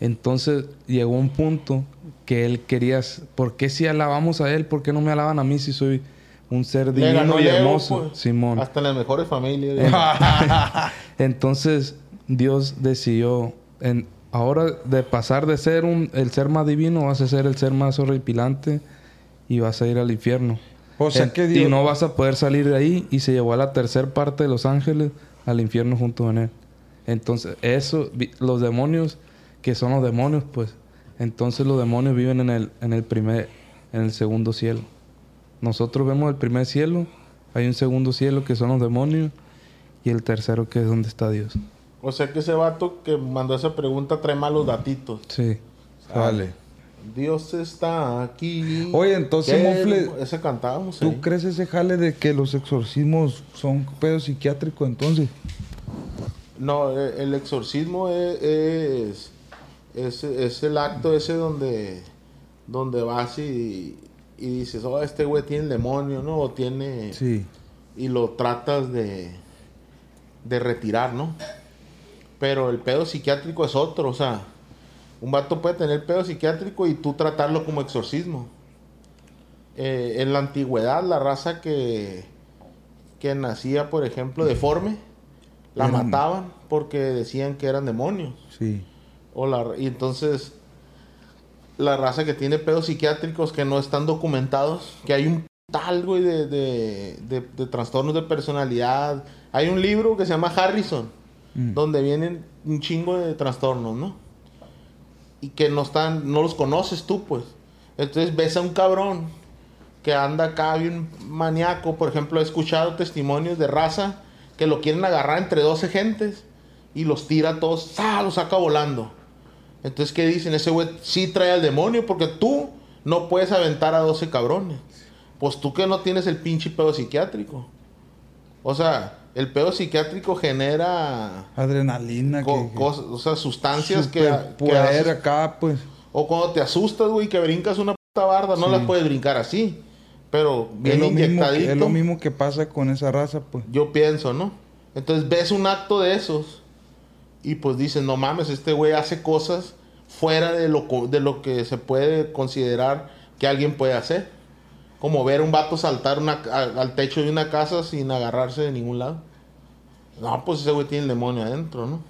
Entonces llegó un punto que él quería, ¿por qué si alabamos a él? ¿Por qué no me alaban a mí si soy un ser Le divino y hermoso? pues. Simón. Hasta en las mejores familias. Entonces Dios decidió, en, ahora de pasar de ser un, el ser más divino, vas a ser el ser más horripilante y vas a ir al infierno. O sea que Dios... Y no vas a poder salir de ahí y se llevó a la tercera parte de los ángeles al infierno junto con él. Entonces, eso, los demonios, que son los demonios, pues, entonces los demonios viven en el, en el primer, en el segundo cielo. Nosotros vemos el primer cielo, hay un segundo cielo que son los demonios y el tercero que es donde está Dios. o sea que ese vato que mandó esa pregunta trae malos datitos. Sí. Vale. Dios está aquí. Oye, entonces, Ese cantábamos ¿Tú ahí. crees ese jale de que los exorcismos son pedos psiquiátricos entonces? No, eh, el exorcismo es, es, es, es el acto ese donde, donde vas y, y dices, oh, este güey tiene el demonio, ¿no? O tiene... Sí. Y lo tratas de, de retirar, ¿no? Pero el pedo psiquiátrico es otro, o sea, un vato puede tener pedo psiquiátrico y tú tratarlo como exorcismo. Eh, en la antigüedad, la raza que, que nacía, por ejemplo, deforme, la Eran- mataban porque decían que eran demonios. Sí. O la, y entonces, la raza que tiene pedos psiquiátricos que no están documentados, que hay un tal, güey, de, de, de- de trastornos de personalidad. Hay un libro que se llama Harrison, Mm. donde vienen un chingo de trastornos, ¿no? Y que no están, no los conoces tú, pues. Entonces ves a un cabrón que anda acá bien maníaco. Por ejemplo, he escuchado testimonios de raza que lo quieren agarrar entre 12 gentes y los tira a todos, ¡sa! los saca volando. Entonces, ¿qué dicen? Ese güey sí trae al demonio porque tú no puedes aventar a 12 cabrones. Pues tú que no tienes el pinche pedo psiquiátrico. O sea, el pedo psiquiátrico genera Adrenalina. co- que, cosas, o sea, sustancias que, que acá, pues. o cuando te asustas, güey, que brincas una puta barda, no Sí. las puedes brincar así. Pero Es bien lo, mismo, que- inyectadito. es lo mismo que pasa con esa raza, pues. Yo pienso, ¿no? Entonces ves un acto de esos y pues dices, no mames, este güey hace cosas fuera de lo, co- de lo que se puede considerar que alguien puede hacer. Como ver un vato saltar una- al, al techo de una casa sin agarrarse de ningún lado. No, pues ese güey tiene el demonio adentro, ¿no?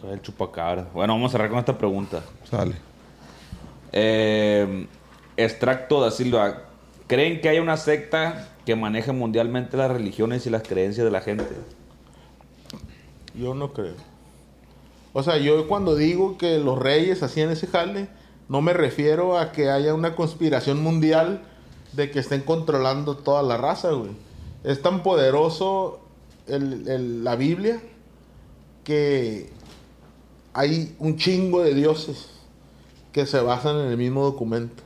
Todo el chupacabra. Bueno, vamos a cerrar con esta pregunta. Sale. Eh, extracto da Silva. ¿Creen que hay una secta que maneje mundialmente las religiones y las creencias de la gente? Yo no creo. O sea, yo cuando digo que los reyes hacían ese jale, no me refiero a que haya una conspiración mundial de que estén controlando toda la raza, güey. Es tan poderoso el- la Biblia que hay un chingo de dioses que se basan en el mismo documento.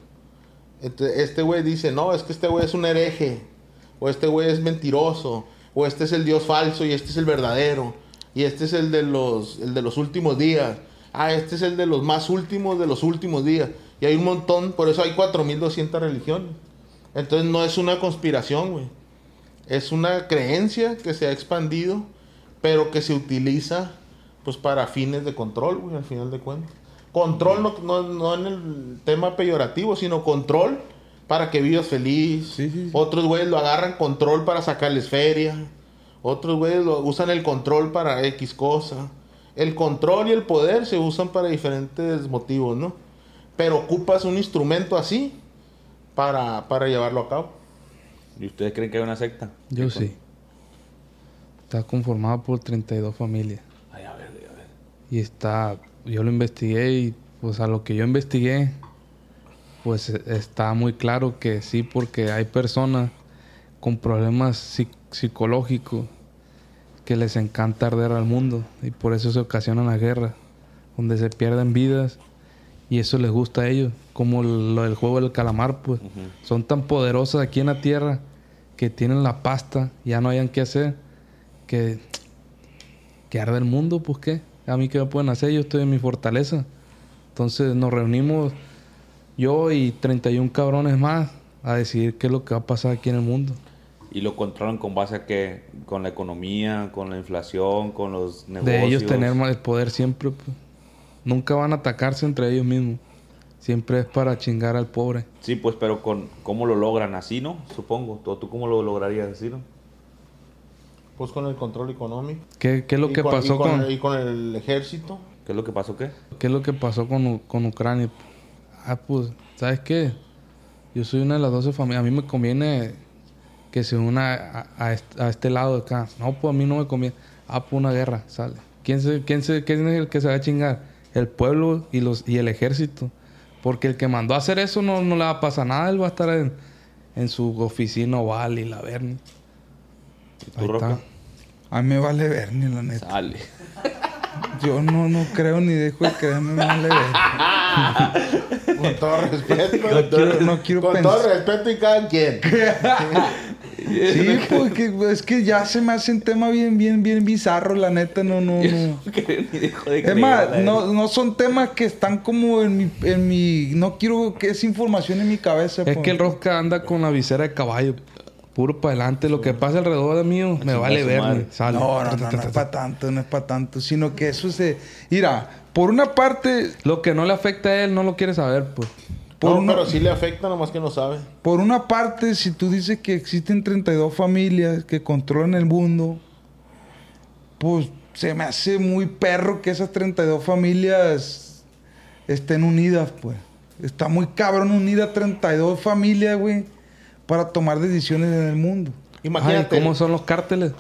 Este güey dice, no, es que este güey es un hereje, o este güey es mentiroso, o este es el Dios falso y este es el verdadero, y este es el de los, el de los últimos días, ah, este es el de los más últimos de los últimos días. Y hay un montón, por eso hay 4.200 religiones. Entonces no es una conspiración, güey. Es una creencia que se ha expandido, pero que se utiliza pues para fines de control, güey, al final de cuentas. Control no, no, no en el tema peyorativo, sino control para que vivas feliz. Sí, sí, sí. Otros güeyes lo agarran control para sacarles feria. Otros güeyes lo usan el control para X cosa. El control y el poder se usan para diferentes motivos, ¿no? Pero ocupas un instrumento así para, para llevarlo a cabo. ¿Y ustedes creen que hay una secta? Yo sí. Está conformado por 32 familias. Ay, a ver, a ver. Y está, yo lo investigué y pues a lo que yo investigué, pues e- está muy claro que sí, porque hay personas con problemas psic- psicológicos que les encanta arder al mundo y por eso se ocasionan las guerras, donde se pierden vidas y eso les gusta a ellos, como lo del juego del calamar, pues son tan poderosas aquí en la tierra que tienen la pasta, ya no hayan qué hacer, que que arde el mundo, pues qué. A mí qué me pueden hacer, yo estoy en mi fortaleza. Entonces nos reunimos yo y 31 cabrones más a decidir qué es lo que va a pasar aquí en el mundo. ¿Y lo controlan con base a qué? ¿Con la economía, con la inflación, con los negocios? De ellos tener más el poder siempre. pues. Nunca van a atacarse entre ellos mismos. Siempre es para chingar al pobre. Sí, pues, pero con ¿cómo lo logran? Así, ¿no? Supongo. ¿Tú, tú cómo lo lograrías así, no? Pues con el control económico. ¿Qué, qué es lo Y que pasó con, Y con el ejército. ¿Qué es lo que pasó? ¿Qué? qué es lo que pasó con, con Ucrania? Ah, pues, ¿sabes qué? Yo soy una de las 12 familias. A mí me conviene que se una a, a este, a este lado de acá. No, pues a mí no me conviene. Ah, pues una guerra, sale. ¿Quién, se, quién, se, ¿Quién es el que se va a chingar? El pueblo y, los, y el ejército. Porque el que mandó a hacer eso no, no le va a pasar nada. Él va a estar en, en su oficina oval y la verni. ¿Y tú, Ahí Roca? está. A mí me vale ver, ni la neta. Sale. Yo no, no creo ni dejo de creerme, me vale ver. Con todo respeto. No quiero, no quiero con pensar. todo respeto y cada quien. Sí, porque es que ya se me hace un tema bien, bien, bien bizarro, la neta, no, no, no. Ni dejo de Es creer, más, no, no son temas que están como en mi, en mi... No quiero que esa información en mi cabeza. Es pues. que el Rosca anda con la visera de caballo. Puro para adelante. Lo que pasa alrededor de mí me vale su ver. madre. Sale. No, no, no, no es para tanto, no es para tanto. Sino que eso se... Mira, por una parte... Lo que no le afecta a él no lo quiere saber, pues. Por no, una- pero sí le afecta, nomás que no sabe. Por una parte, si tú dices que existen 32 familias que controlan el mundo, pues se me hace muy perro que esas 32 familias estén unidas, pues. Está muy cabrón unir a 32 familias, güey, para tomar decisiones en el mundo. Ay, Imagínate, ¿cómo son los cárteles?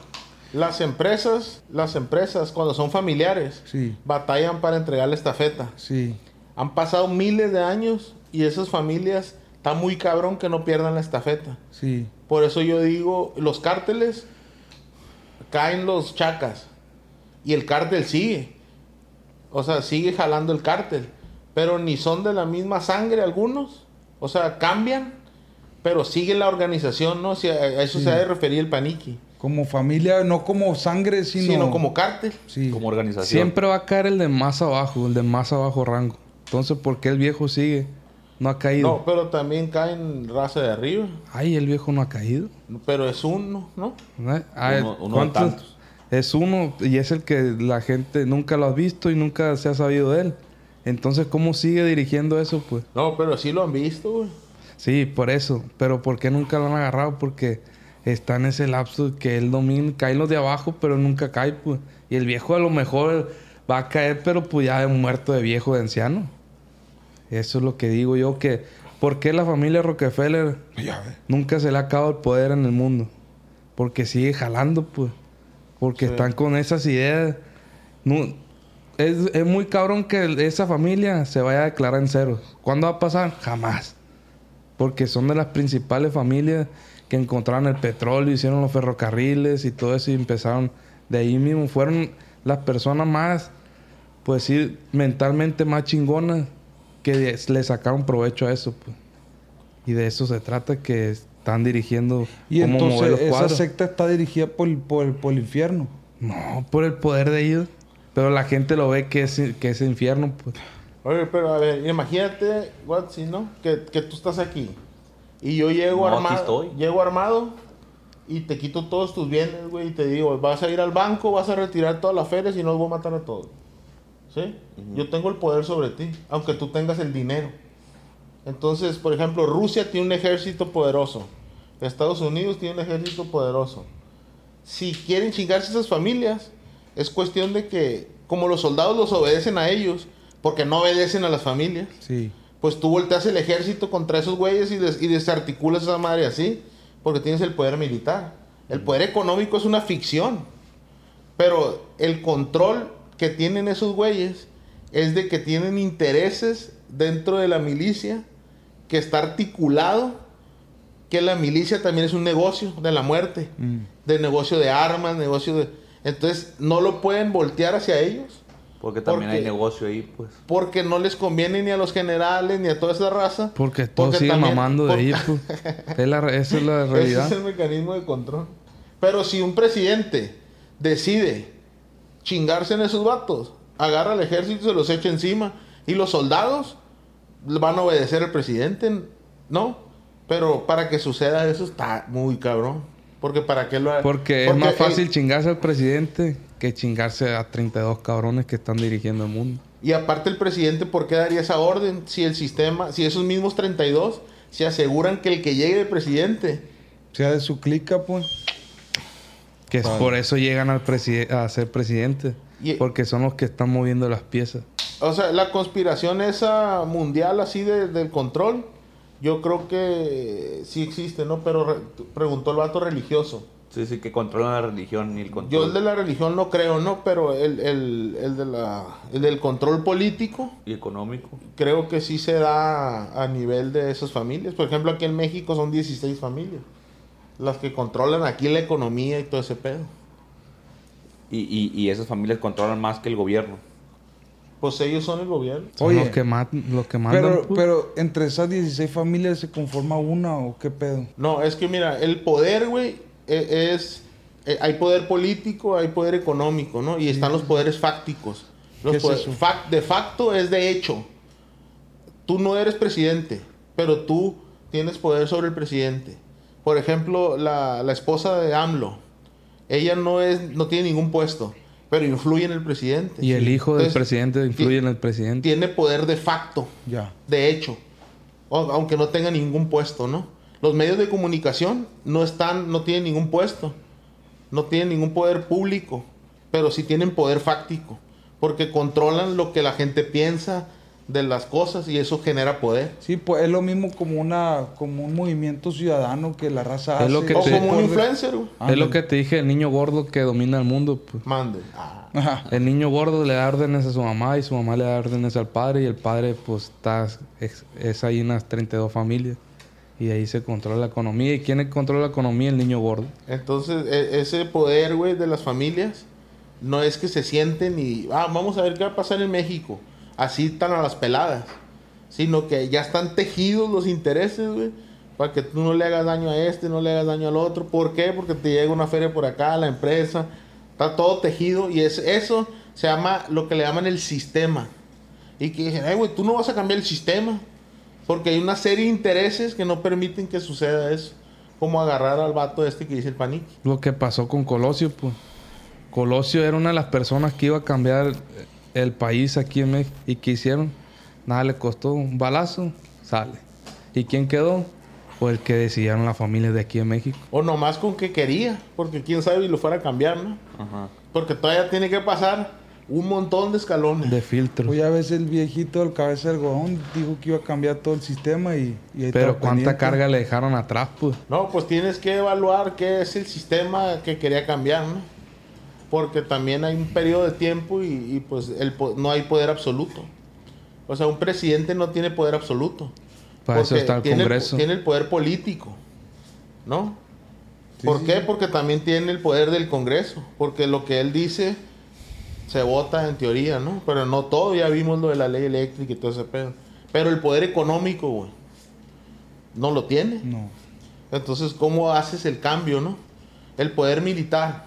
las empresas, las empresas cuando son familiares, Sí. batallan para entregar la estafeta. Sí, Han pasado miles de años y esas familias está muy cabrón que no pierdan la estafeta. sí. Por eso yo digo, los cárteles caen los chacas y el cártel sigue. O sea, sigue jalando el cártel, pero ni son de la misma sangre algunos. O sea, cambian, pero sigue la organización, ¿no? Si a, a eso se ha de referir el paniqui, Como familia, no como sangre, sino... sino como cártel. Sí. Como organización. Siempre va a caer el de más abajo, el de más abajo rango. Entonces, ¿por qué el viejo sigue? No ha caído. No, pero también caen raza de arriba. Ay, el viejo no ha caído. Pero es uno, ¿no? ¿Eh? Ah, Uno- uno tantos. Es uno y es el que la gente nunca lo ha visto y nunca se ha sabido de él. Entonces, ¿cómo sigue dirigiendo eso? Pues No, pero sí lo han visto, güey. Sí, por eso. Pero ¿por qué nunca lo han agarrado? Porque está en ese lapso que él domina. Caen los de abajo, pero nunca cae, pues. Y el viejo a lo mejor va a caer, pero pues ya de muerto de viejo, de anciano. Eso es lo que digo yo, que ¿por qué la familia Rockefeller nunca se le ha acabado el poder en el mundo? Porque sigue jalando, pues. Porque están con esas ideas. No, es, es muy cabrón que esa familia se vaya a declarar en ceros. ¿Cuándo va a pasar? Jamás. Porque son de las principales familias que encontraron el petróleo, hicieron los ferrocarriles y todo eso y empezaron de ahí mismo. Fueron las personas más, pues sí, mentalmente más chingonas que le sacaron provecho a eso, pues. Y de eso se trata, que están dirigiendo Y cómo mover entonces los esa cuadros. secta está dirigida por, el- por, por el infierno. No, por el poder de ellos. Pero la gente lo ve que es, que es infierno, pues. Oye, pero a ver, imagínate, Watsi, ¿no? Que, que tú estás aquí. Y yo llego No, armado. estoy. Llego armado y te quito todos tus bienes, güey. Y te digo, vas a ir al banco, vas a retirar todas las ferias y no los voy a matar a todos. ¿Sí? Yo tengo el poder sobre ti, aunque tú tengas el dinero. Entonces, por ejemplo, Rusia tiene un ejército poderoso. Estados Unidos tiene un ejército poderoso. Si quieren chingarse esas familias, es cuestión de que, como los soldados los obedecen a ellos, porque no obedecen a las familias, Sí. pues tú volteas el ejército contra esos güeyes y, des- y desarticulas esa madre así, porque tienes el poder militar. El poder económico es una ficción, pero el control que tienen esos güeyes es de que tienen intereses dentro de la milicia que está articulado, que la milicia también es un negocio de la muerte, de negocio de armas, negocio de... Entonces no lo pueden voltear hacia ellos Porque también hay negocio ahí, pues. porque no les conviene ni a los generales ni a toda esa raza. Porque todos siguen mamando de ellos, pues. Es la re- esa es la Ese realidad. es el mecanismo de control. Pero si un presidente decide chingarse en esos vatos, agarra al ejército y se los echa encima. Y los soldados van a obedecer al presidente, ¿no? Pero para que suceda eso está muy cabrón. Porque para qué lo ha- Porque es más el- fácil chingarse al presidente que chingarse a 32 cabrones que están dirigiendo el mundo. Y aparte el presidente, ¿por qué daría esa orden? Si el sistema, si esos mismos 32 se aseguran que el que llegue de presidente sea de su clica, pues. Que es por eso llegan al a ser presidente. Y- Porque son los que están moviendo las piezas. O sea, la conspiración esa mundial así de- del control, yo creo que sí existe, ¿no? Pero re- preguntó el vato religioso. Sí, sí, que controlan la religión y el Yo control. el de la religión no creo, ¿no? Pero el, el, el de la, el del control político, Y económico. creo que sí se da a nivel de esas familias. Por ejemplo, aquí en México son 16 familias. Las que controlan aquí la economía y todo ese pedo. Y, y, y esas familias controlan más que el gobierno. Pues ellos son el gobierno. Son Oye, los que, los que mandan. Pero, pues. pero entre esas 16 familias se conforma una o qué pedo. No, es que mira, el poder, güey, e- es... eh, hay poder político, hay poder económico, ¿no? Y están los poderes fácticos. Los de facto es de hecho. Tú no eres presidente, pero tú tienes poder sobre el presidente. Por ejemplo, la, la esposa de AMLO. Ella no, es, no tiene ningún puesto, pero influye en el presidente. Y el hijo del presidente influye en el presidente. Tiene poder de facto, Ya. de hecho, aunque no tenga ningún puesto, ¿no? Los medios de comunicación no están, no tienen ningún puesto, no tienen ningún poder público, pero sí tienen poder fáctico, porque controlan lo que la gente piensa de las cosas y eso genera poder. Sí, pues es lo mismo como una como un movimiento ciudadano que la raza Es hace. lo que O te- como un influencer. Es lo que te dije, el niño gordo que domina el mundo. Pues. Mande. Ah. El niño gordo le da órdenes a su mamá y su mamá le da órdenes al padre y el padre pues está es, es ahí unas 32 familias y ahí se controla la economía y quién controla la economía el niño gordo Entonces, e- ese poder, güey, de las familias, no es que se sienten y, ah, vamos a ver qué va a pasar en México. Así están a las peladas. Sino que ya están tejidos los intereses, güey, para que tú no le hagas daño a este, no le hagas daño al otro. ¿Por qué? Porque te llega una feria por acá, la empresa, está todo tejido y es, eso se llama lo que le llaman el sistema. Y que dicen, ay, güey, tú no vas a cambiar el sistema. Porque hay una serie de intereses que no permiten que suceda eso. Como agarrar al vato este que dice el panique. lo que pasó con Colosio pues Colosio era una de las personas que iba a cambiar el país aquí en México y que hicieron nada le costó un balazo sale y quién quedó pues el que decidieron las familias de aquí en México O nomás con que quería. Porque quién sabe y lo fuera a cambiar, ¿no? Ajá. Porque todavía tiene que pasar un montón de escalones. de filtros Pues ya ves el viejito del cabeza de algodón dijo que iba a cambiar todo el sistema y, y ahí pero cuánta pendiente. carga le dejaron atrás pues No, pues tienes que evaluar qué es el sistema que quería cambiar, ¿no? Porque también hay un periodo de tiempo y, y, pues el, no hay poder absoluto. O sea, un presidente no tiene poder absoluto. para eso está el tiene Congreso tiene el poder político, ¿no? Sí, ¿Por sí, qué? sí. Porque también tiene el poder del Congreso. Porque lo que él dice se vota en teoría, ¿no? Pero no todo. Ya vimos lo de la ley eléctrica y todo ese pedo. Pero el poder económico, güey, no lo tiene. No. Entonces, ¿cómo haces el cambio, no? El poder militar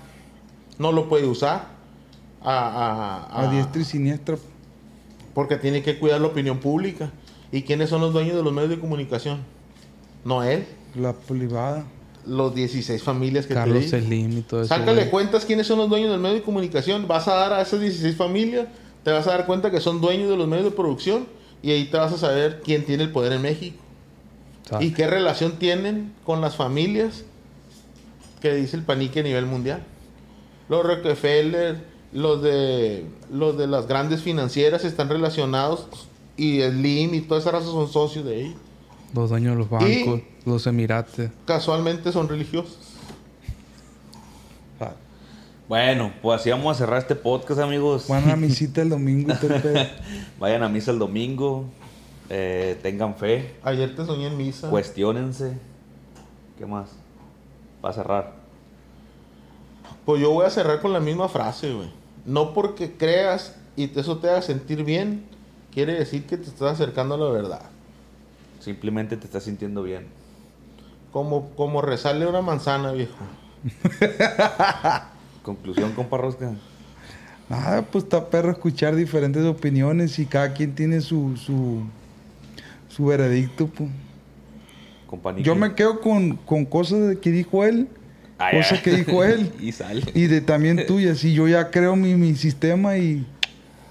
no lo puede usar a, a- A a- diestra y siniestra. porque tiene que cuidar la opinión pública. ¿Y quiénes son los dueños de los medios de comunicación? No él, La privada. Los 16 familias que Carlos te. Slim y todo eso Sácale güey. cuentas quiénes son los dueños del medio de comunicación. Vas a dar a esas 16 familias, te vas a dar cuenta que son dueños de los medios de producción y ahí te vas a saber quién tiene el poder en México. Sabe. ¿Y qué relación tienen con las familias que dice el panique a nivel mundial? Los Rockefeller, los de, los de las grandes financieras están relacionados y Slim y toda esa raza son socios de ahí. los dueños de los bancos los emirates Casualmente son religiosos. Ah, Bueno, pues así vamos a cerrar este podcast, amigos. Van a mi cita el domingo. Vayan a misa el domingo. eh, tengan fe. Ayer te soñé en misa. Cuestiónense. ¿Qué más? Para cerrar. Pues yo voy a cerrar con la misma frase, güey. No porque creas y te- eso te haga sentir bien, quiere decir que te estás acercando a la verdad. Simplemente te estás sintiendo bien. Como, como rezarle una manzana, viejo. Conclusión, compa Rosca. Nada, pues está perro escuchar diferentes opiniones y cada quien tiene su, su, su veredicto, pues. Yo me quedo con, con cosas que dijo él, Ay, cosas que dijo él y sale. y de también tuyas. Y yo ya creo mi, mi sistema y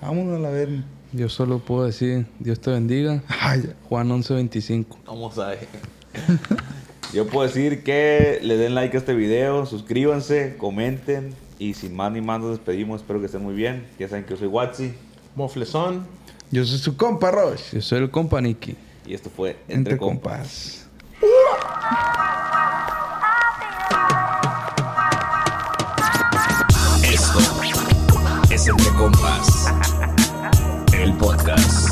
vámonos a la ver. yo solo puedo decir Dios te bendiga Ay, Juan 11.25 Vamos a ver. Yo puedo decir que le den like a este video, suscríbanse, comenten. Y sin más ni más nos despedimos. Espero que estén muy bien. Ya saben que yo soy Watsi. Moflezón. yo soy su compa, Roche. yo soy el compa Nicky Y esto fue Entre, Entre Compas. compas. Esto es Entre Compas. El podcast.